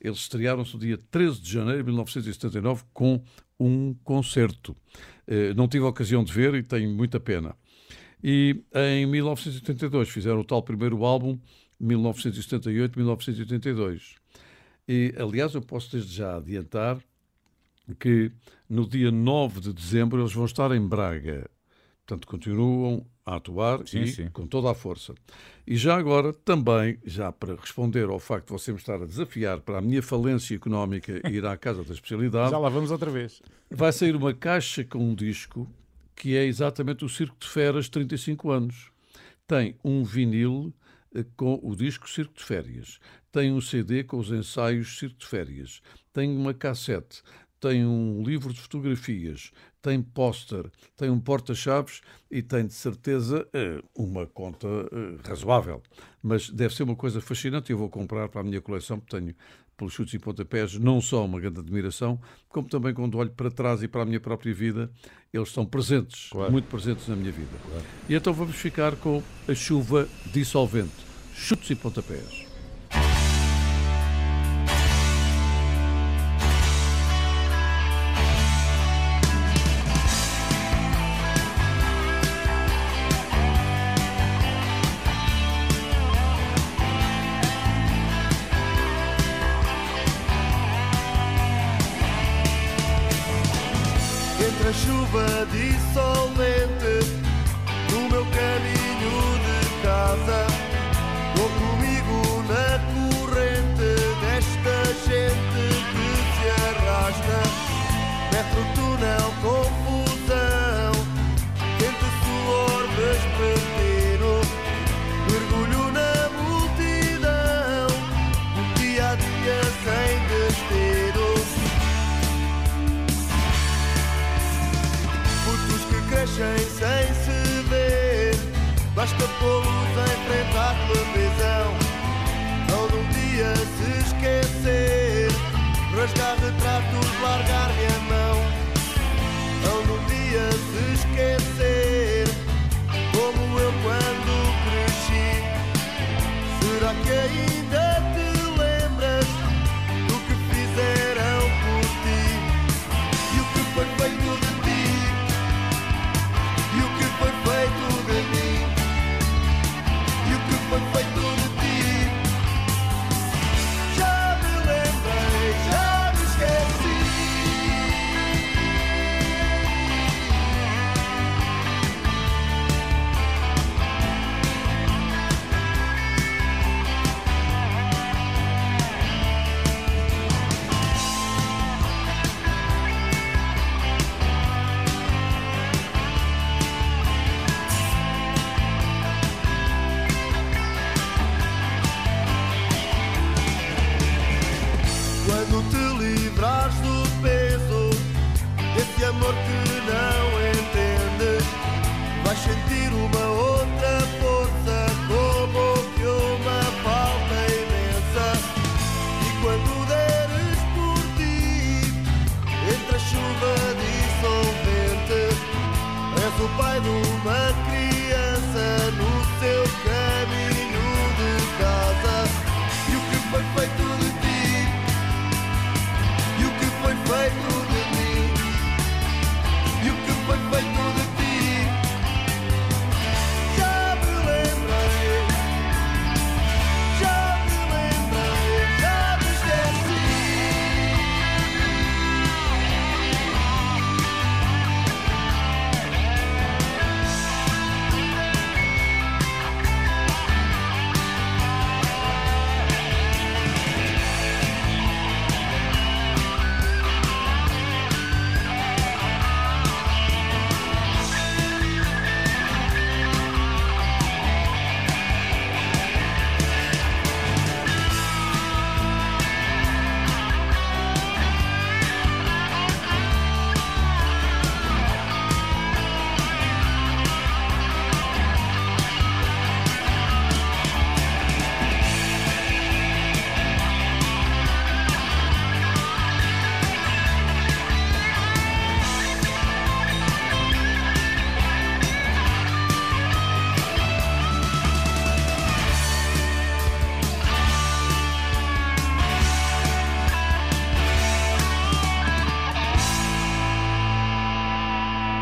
Eles estrearam-se no dia 13 de janeiro de 1979 com um concerto. Eh, Não tive a ocasião de ver e tenho muita pena. E em 1982 fizeram o tal primeiro álbum, 1978-1982. E, aliás, eu posso desde já adiantar que no dia 9 de dezembro eles vão estar em Braga. Portanto, continuam a atuar Sim, e sim. com toda a força. E já agora, também, já para responder ao facto de você me estar a desafiar para a minha falência económica ir à Casa da Especialidade, Já lá vamos outra vez. vai sair uma caixa com um disco que é exatamente o Circo de Feras 35 anos. Tem um vinil eh, com o disco Circo de Férias, tem um CD com os ensaios Circo de Férias, tem uma cassete, tem um livro de fotografias, tem póster, tem um porta-chaves e tem de certeza eh, uma conta eh, razoável. Mas deve ser uma coisa fascinante e eu vou comprar para a minha coleção porque tenho pelos chutes e pontapés, não só uma grande admiração, como também quando olho para trás e para a minha própria vida, eles estão presentes, Claro. muito presentes na minha vida. E então vamos ficar com a chuva dissolvente, chutes e pontapés.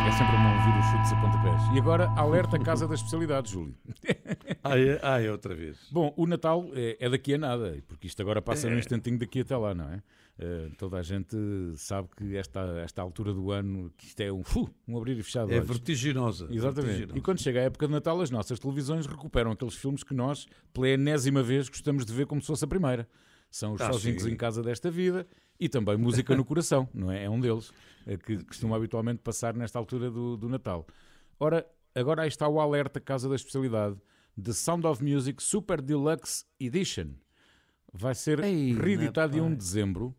É sempre bom ouvir os chutes a pontapés. E agora, alerta a Casa das Especialidades, Júlio. Ah, é, ah, é outra vez. Bom, o Natal é, é daqui a nada, porque isto agora passa É. num instantinho daqui até lá, não é? Eh, toda a gente sabe que esta, esta altura do ano, que isto é um, um abrir e fechar de É olhos. vertiginosa. Exatamente. vertiginosa. E quando chega a época de Natal, as nossas televisões recuperam aqueles filmes que nós, pela enésima vez, gostamos de ver como se fosse a primeira. São os Ah, Sozinhos sim. em Casa desta Vida e também Música no Coração, não é? É um deles, eh, que costuma habitualmente passar nesta altura do, do Natal. Ora, agora aí está o alerta Casa da Especialidade The Sound of Music Super Deluxe Edition. Vai ser Ei, reeditado em 1 de dezembro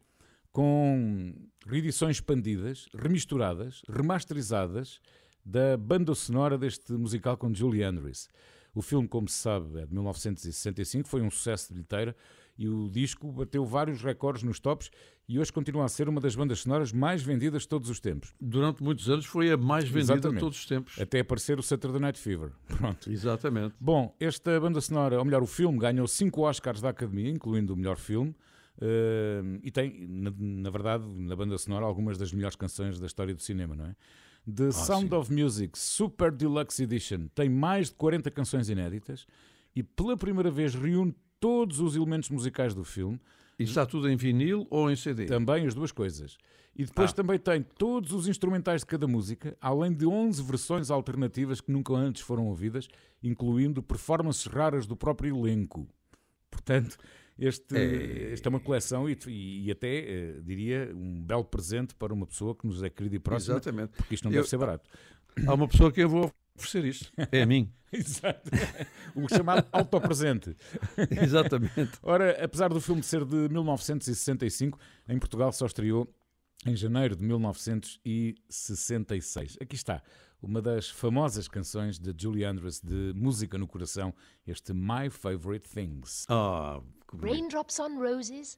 com reedições expandidas, remisturadas, remasterizadas da banda sonora deste musical com Julie Andrews. O filme, como se sabe, é de 1965, foi um sucesso de bilheteira e o disco bateu vários recordes nos tops e hoje continua a ser uma das bandas sonoras mais vendidas de todos os tempos. Durante muitos anos foi a mais vendida Exatamente. de todos os tempos. Até aparecer o Saturday Night Fever. Pronto. Exatamente. Bom, esta banda sonora, ou melhor, o filme, ganhou cinco Oscars da Academia, incluindo o melhor filme. Uh, e tem, na, na, verdade, na banda sonora, algumas das melhores canções da história do cinema, não é? The ah, Sound sim. of Music Super Deluxe Edition tem mais de 40 canções inéditas e pela primeira vez reúne todos os elementos musicais do filme. E está tudo em vinil ou em CD? Também as duas coisas. E depois ah. também tem todos os instrumentais de cada música, além de 11 versões alternativas que nunca antes foram ouvidas, incluindo performances raras do próprio elenco. Portanto, este, é... esta é uma coleção e, e até, eh, diria, um belo presente para uma pessoa que nos é querida e próxima. Exatamente. Porque isto não eu, deve ser barato. Há uma pessoa que eu vou oferecer isto. É a mim. Exato. O chamado autopresente. Exatamente. Ora, apesar do filme ser de 1965, em Portugal só estreou em janeiro de 1966. Aqui está uma das famosas canções de Julie Andrews de Música no Coração, este My Favorite Things. Ah, Raindrops on roses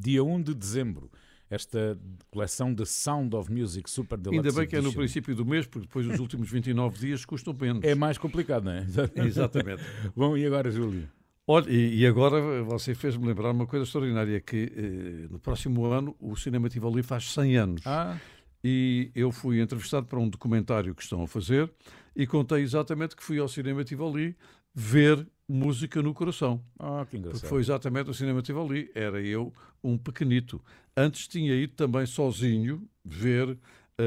dia 1 de dezembro. Esta coleção de Sound of Music Super Deluxe Ainda bem que é no princípio do mês, porque depois os últimos 29 dias custam menos. É mais complicado, não é? Exatamente. Bom, e agora, Júlio? Olha, e, e agora você fez-me lembrar uma coisa extraordinária, que eh, no próximo ano o Cinema Tivoli faz 100 anos. Ah. E eu fui entrevistado para um documentário que estão a fazer e contei exatamente que fui ao Cinema Tivoli ver música no coração. Ah, que engraçado. Porque foi exatamente o cinema Tivoli. Era eu um pequenito. Antes tinha ido também sozinho ver uh,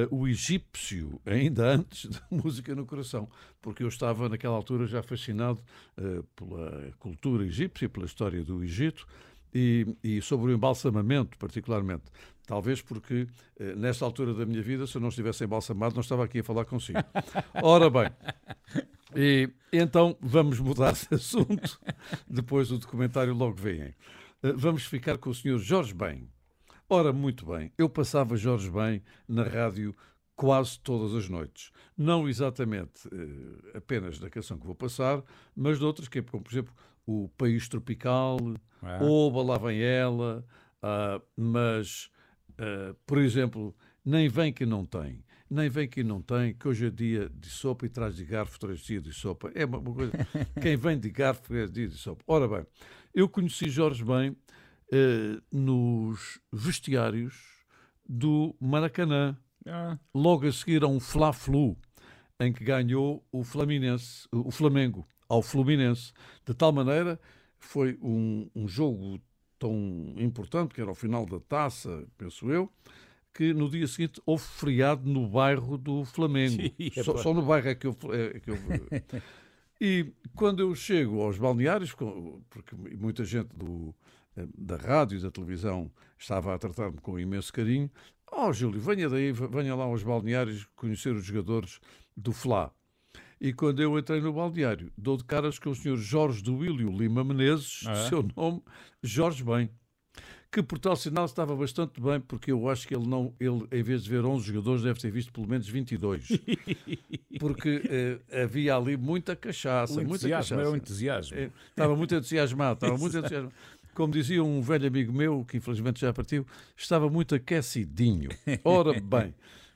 o egípcio, ainda antes da música no coração, porque eu estava naquela altura já fascinado uh, pela cultura egípcia, pela história do Egito e, e sobre o embalsamamento, particularmente. Talvez porque, eh, nesta altura da minha vida, se eu não estivesse embalsamado, não estava aqui a falar consigo. Ora bem, e então vamos mudar de assunto. Depois do documentário logo vem. Vamos ficar com o Sr. Jorge Bem. Ora, muito bem, eu passava Jorge Bem na rádio quase todas as noites. Não exatamente eh, apenas da canção que vou passar, mas de outras, que é, como, por exemplo, o País Tropical, Ah. Oba, lá vem ela, ah, mas, ah, por exemplo, Nem Vem Que Não Tem. Nem vem que não tem, que hoje é dia de sopa e traz de garfo, traz dia de sopa. É uma, uma coisa. Quem vem de garfo é dia de sopa. Ora bem, eu conheci Jorge bem eh, nos vestiários do Maracanã, Ah. logo a seguir a um Fla-Flu, em que ganhou o, Flaminense, o Flamengo ao Fluminense. De tal maneira, foi um, um jogo tão importante, que era o final da taça, penso eu, que no dia seguinte houve feriado no bairro do Flamengo. Ih, só, epá. só no bairro é que eu. É que eu e quando eu chego aos balneários, porque muita gente do, eh, da rádio e da televisão estava a tratar-me com imenso carinho, oh Júlio, venha daí, venha lá aos balneários conhecer os jogadores do Fla. E quando eu entrei no balneário, dou de caras com o senhor Jorge Duílio Lima Menezes, Ah, é? seu nome, Jorge Bem, que por tal sinal estava bastante bem, porque eu acho que ele não, ele em vez de ver 11 jogadores, deve ter visto pelo menos 22. Porque eh, havia ali muita cachaça, O muita entusiasmo, cachaça. era o entusiasmo. Eh, estava muito entusiasmado, estava muito entusiasmado. Como dizia um velho amigo meu, que infelizmente já partiu, estava muito aquecidinho. Ora bem,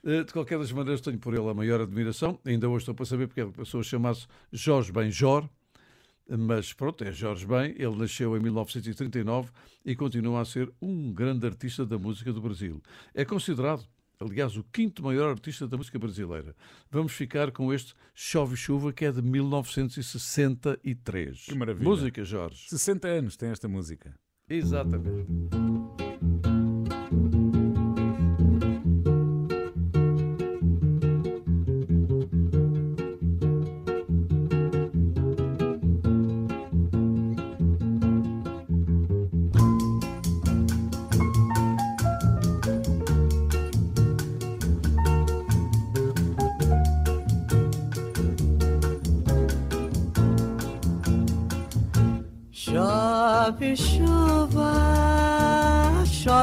de qualquer das maneiras tenho por ele a maior admiração. Ainda hoje estou para saber porque ele passou a chamar-se Jorge Benjor. Mas pronto, é Jorge Bem, ele nasceu em 1939 e continua a ser um grande artista da música do Brasil. É considerado, aliás, o quinto maior artista da música brasileira. Vamos ficar com este Chove Chuva, que é de 1963. Que maravilha. Música, Jorge. 60 anos tem esta música. Exatamente.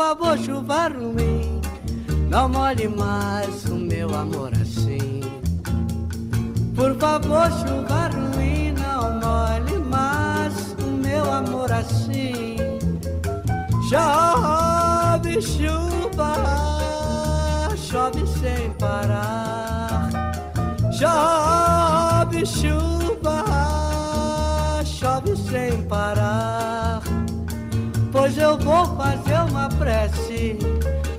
Favor, chuva ruim, não molhe mais o meu amor assim. Por favor, chuva ruim, não molhe mais o meu amor assim. Chove chuva, chove sem parar. Chove chuva, chove sem parar. Pois eu vou fazer uma prece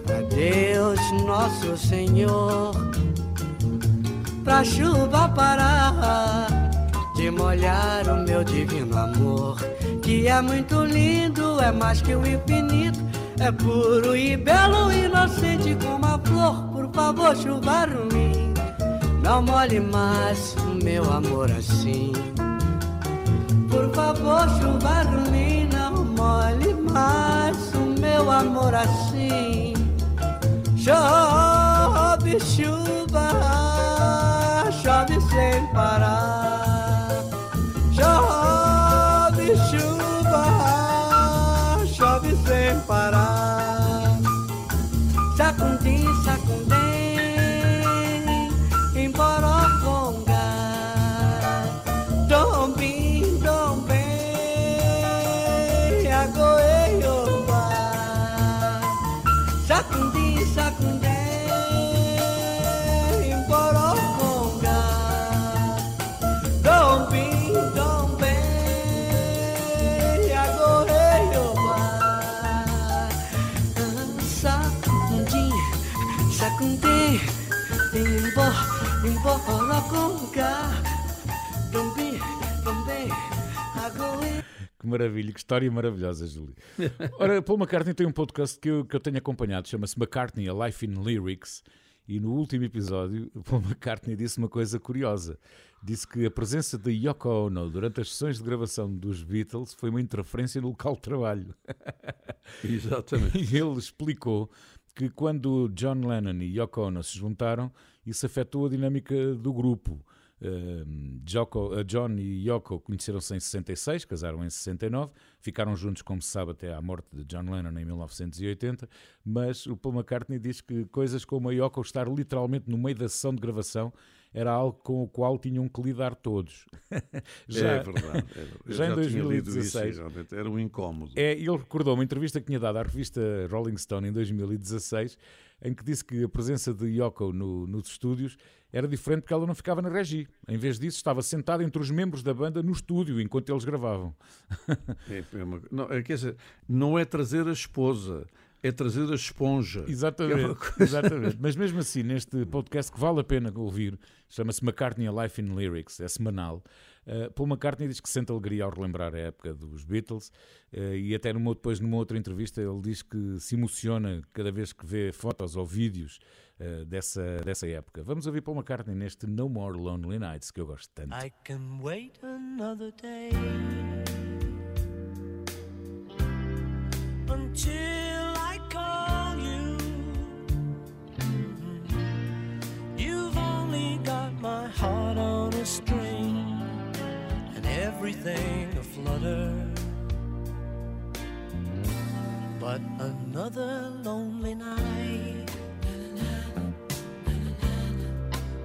a Deus nosso Senhor. Pra chuva parar de molhar o meu divino amor, que é muito lindo, é mais que o infinito, é puro e belo, inocente como a flor. Por favor, chuva ruim. Não molhe mais o meu amor assim. Por favor, chuva ruim, amor assim. Chove chuva, chove sem parar. Maravilha, que história maravilhosa, Júlio. Ora, Paul McCartney tem um podcast que eu, que eu tenho acompanhado, chama-se McCartney, A Life in Lyrics, e no último episódio, Paul McCartney disse uma coisa curiosa. Disse que a presença de Yoko Ono durante as sessões de gravação dos Beatles foi uma interferência no local de trabalho. Exatamente. E ele explicou que quando John Lennon e Yoko Ono se juntaram, isso afetou a dinâmica do grupo. Joko- uh, John e Yoko conheceram-se em 66, casaram em 69, ficaram juntos, como se sabe, até à morte de John Lennon em 1980. Mas o Paul McCartney diz que coisas como a Yoko estar literalmente no meio da sessão de gravação era algo com o qual tinham que lidar todos. é verdade. é verdade. Eu já, em tinha lido isso, 2016. realmente, era um incómodo. É, ele recordou uma entrevista que tinha dado à revista Rolling Stone em 2016, em que disse que a presença de Yoko no- nos estúdios era diferente porque ela não ficava na regi. Em vez disso, estava sentada entre os membros da banda no estúdio enquanto eles gravavam. É, é uma- não, é, quer dizer, não é trazer a esposa, é trazer a esponja. É Exatamente, coisa- exatamente. Mas mesmo assim, neste podcast que vale a pena ouvir, chama-se McCartney A Life in Lyrics, é semanal. Uh, Paul McCartney diz que sente alegria ao relembrar a época dos Beatles uh, e até numa, depois numa outra entrevista ele diz que se emociona cada vez que vê fotos ou vídeos uh, dessa, dessa época. Vamos ouvir Paul McCartney neste No More Lonely Nights que eu gosto tanto. I can wait another day until I call you. You've only got my heart on a string and everything aflutter. But another lonely night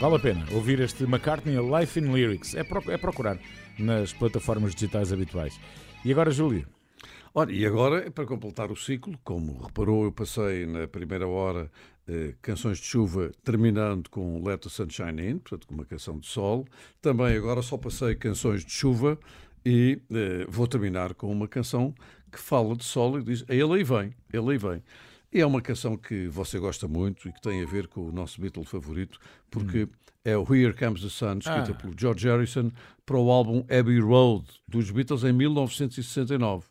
Vale a pena ouvir este McCartney Life in Lyrics. É, pro- é procurar nas plataformas digitais habituais. E agora, Júlio? Ora, e agora, para completar o ciclo, como reparou, eu passei na primeira hora eh, canções de chuva, terminando com Let the Sunshine In, portanto, com uma canção de sol. Também agora só passei canções de chuva e eh, vou terminar com uma canção que fala de sol e diz: Ele aí vem, ele aí vem. E é uma canção que você gosta muito e que tem a ver com o nosso Beatle favorito, porque é o Here Comes the Sun, escrita Ah. pelo George Harrison, para o álbum Abbey Road, dos Beatles em 1969.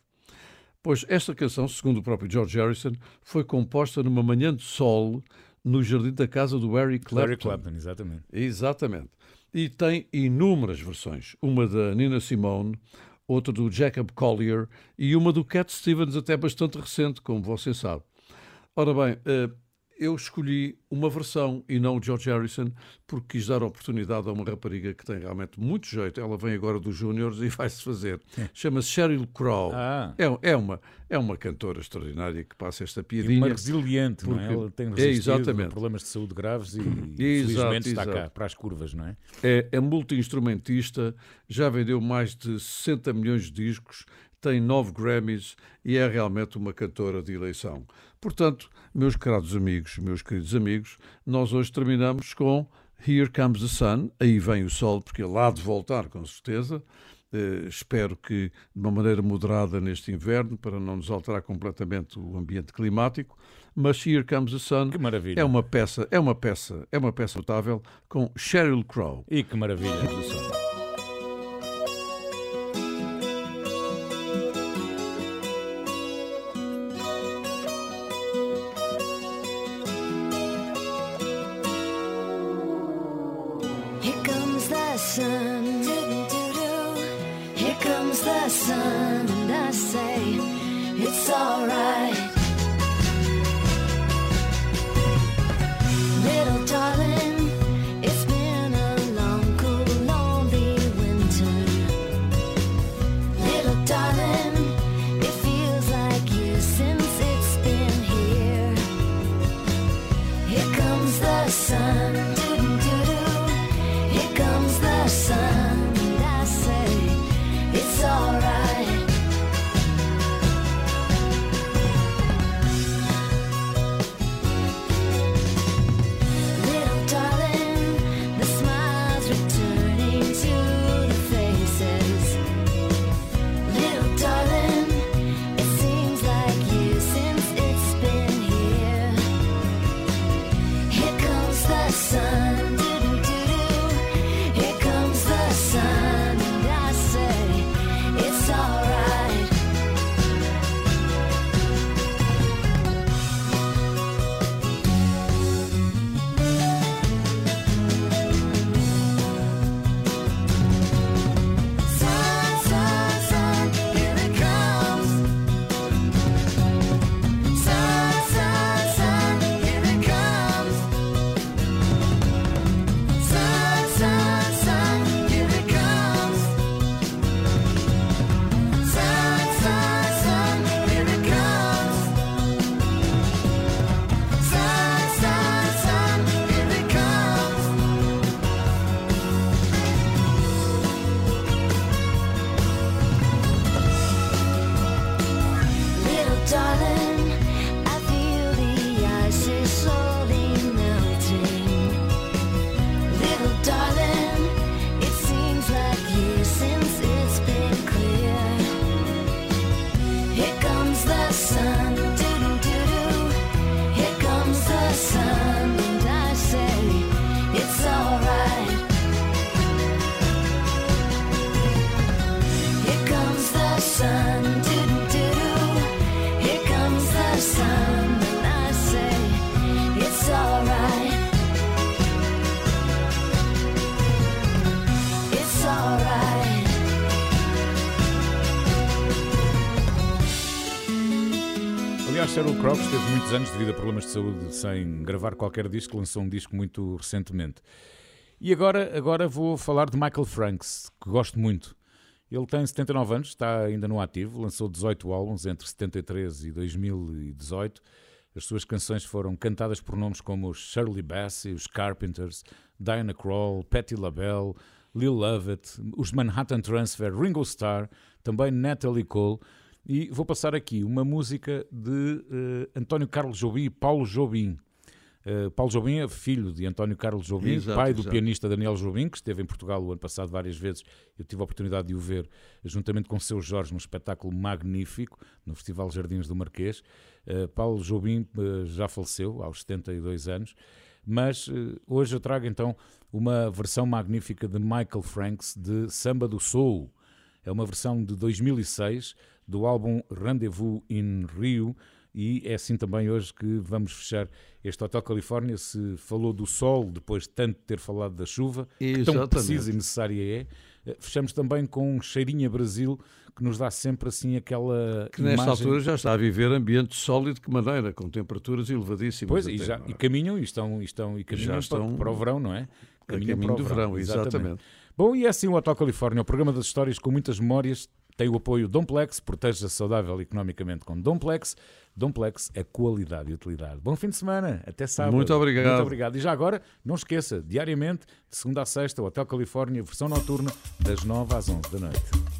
Pois esta canção, segundo o próprio George Harrison, foi composta numa manhã de sol no jardim da casa do Harry Clapton. Larry Clapton, exatamente. Exatamente. E tem inúmeras versões. Uma da Nina Simone, outra do Jacob Collier e uma do Cat Stevens, até bastante recente, como você sabe. Ora bem, eh, eu escolhi uma versão e não o George Harrison porque quis dar oportunidade a uma rapariga que tem realmente muito jeito. Ela vem agora dos Júniores e vai-se fazer. Chama-se Sheryl Crow. Ah. É, é, uma, é uma cantora extraordinária que passa esta E piadinha. uma resiliente, não é? porque- Ela tem é, resistido exatamente. problemas de saúde graves e Exato, felizmente está cá exato. para as curvas, não é? É, é multi-instrumentista, já vendeu mais de 60 milhões de discos, tem nove Grammys e é realmente uma cantora de eleição. Portanto, meus caros amigos, meus queridos amigos, nós hoje terminamos com Here Comes the Sun, aí vem o sol, porque ele há de voltar, com certeza. Eh, espero que de uma maneira moderada neste inverno, para não nos alterar completamente o ambiente climático. Mas Here Comes the Sun é uma peça, é uma peça, é uma peça notável com Sheryl Crow. E que maravilha. Que teve muitos anos devido a problemas de saúde sem gravar qualquer disco, lançou um disco muito recentemente. E agora, agora vou falar de Michael Franks, que gosto muito. Ele tem 79 anos, está ainda no ativo, lançou 18 álbuns entre 73 e 2018. As suas canções foram cantadas por nomes como os Shirley Bassey, os Carpenters, Diana Krall, Patti LaBelle, Lil Lovett, os Manhattan Transfer, Ringo Starr, também Natalie Cole. E vou passar aqui uma música de eh, António Carlos Jobim e Paulo Jobim. Uh, Paulo Jobim é filho de António Carlos Jobim, Exato, pai do exato. pianista Daniel Jobim, que esteve em Portugal o ano passado várias vezes. Eu tive a oportunidade de o ver juntamente com seu Jorge num espetáculo magnífico no Festival Jardins do Marquês. Uh, Paulo Jobim uh, já faleceu aos 72 anos, mas uh, hoje eu trago então uma versão magnífica de Michael Franks de Samba do Soul. É uma versão de 2006 do álbum Rendezvous in Rio e é assim também hoje que vamos fechar este Hotel Califórnia. Se falou do sol depois de tanto ter falado da chuva, que tão Exatamente. precisa e necessária é, eh, fechamos também com um cheirinho a Brasil que nos dá sempre assim aquela Que nesta imagem... altura já está a viver ambiente sólido de que maneira, com temperaturas elevadíssimas. Pois, e, já, e caminham e estão, e estão, e caminham Já para- estão para, o verão, não é? a caminho do verão, exatamente. Bom, e é assim o Hotel Califórnia, o programa das histórias com muitas memórias. Tem o apoio Domplex, proteja-se saudável economicamente com Domplex. Domplex é qualidade e utilidade. Bom fim de semana, até sábado. Muito obrigado. Muito obrigado. E já agora, não esqueça, diariamente, de segunda a sexta, o Hotel Califórnia, versão noturna, das 9 às 11 da noite.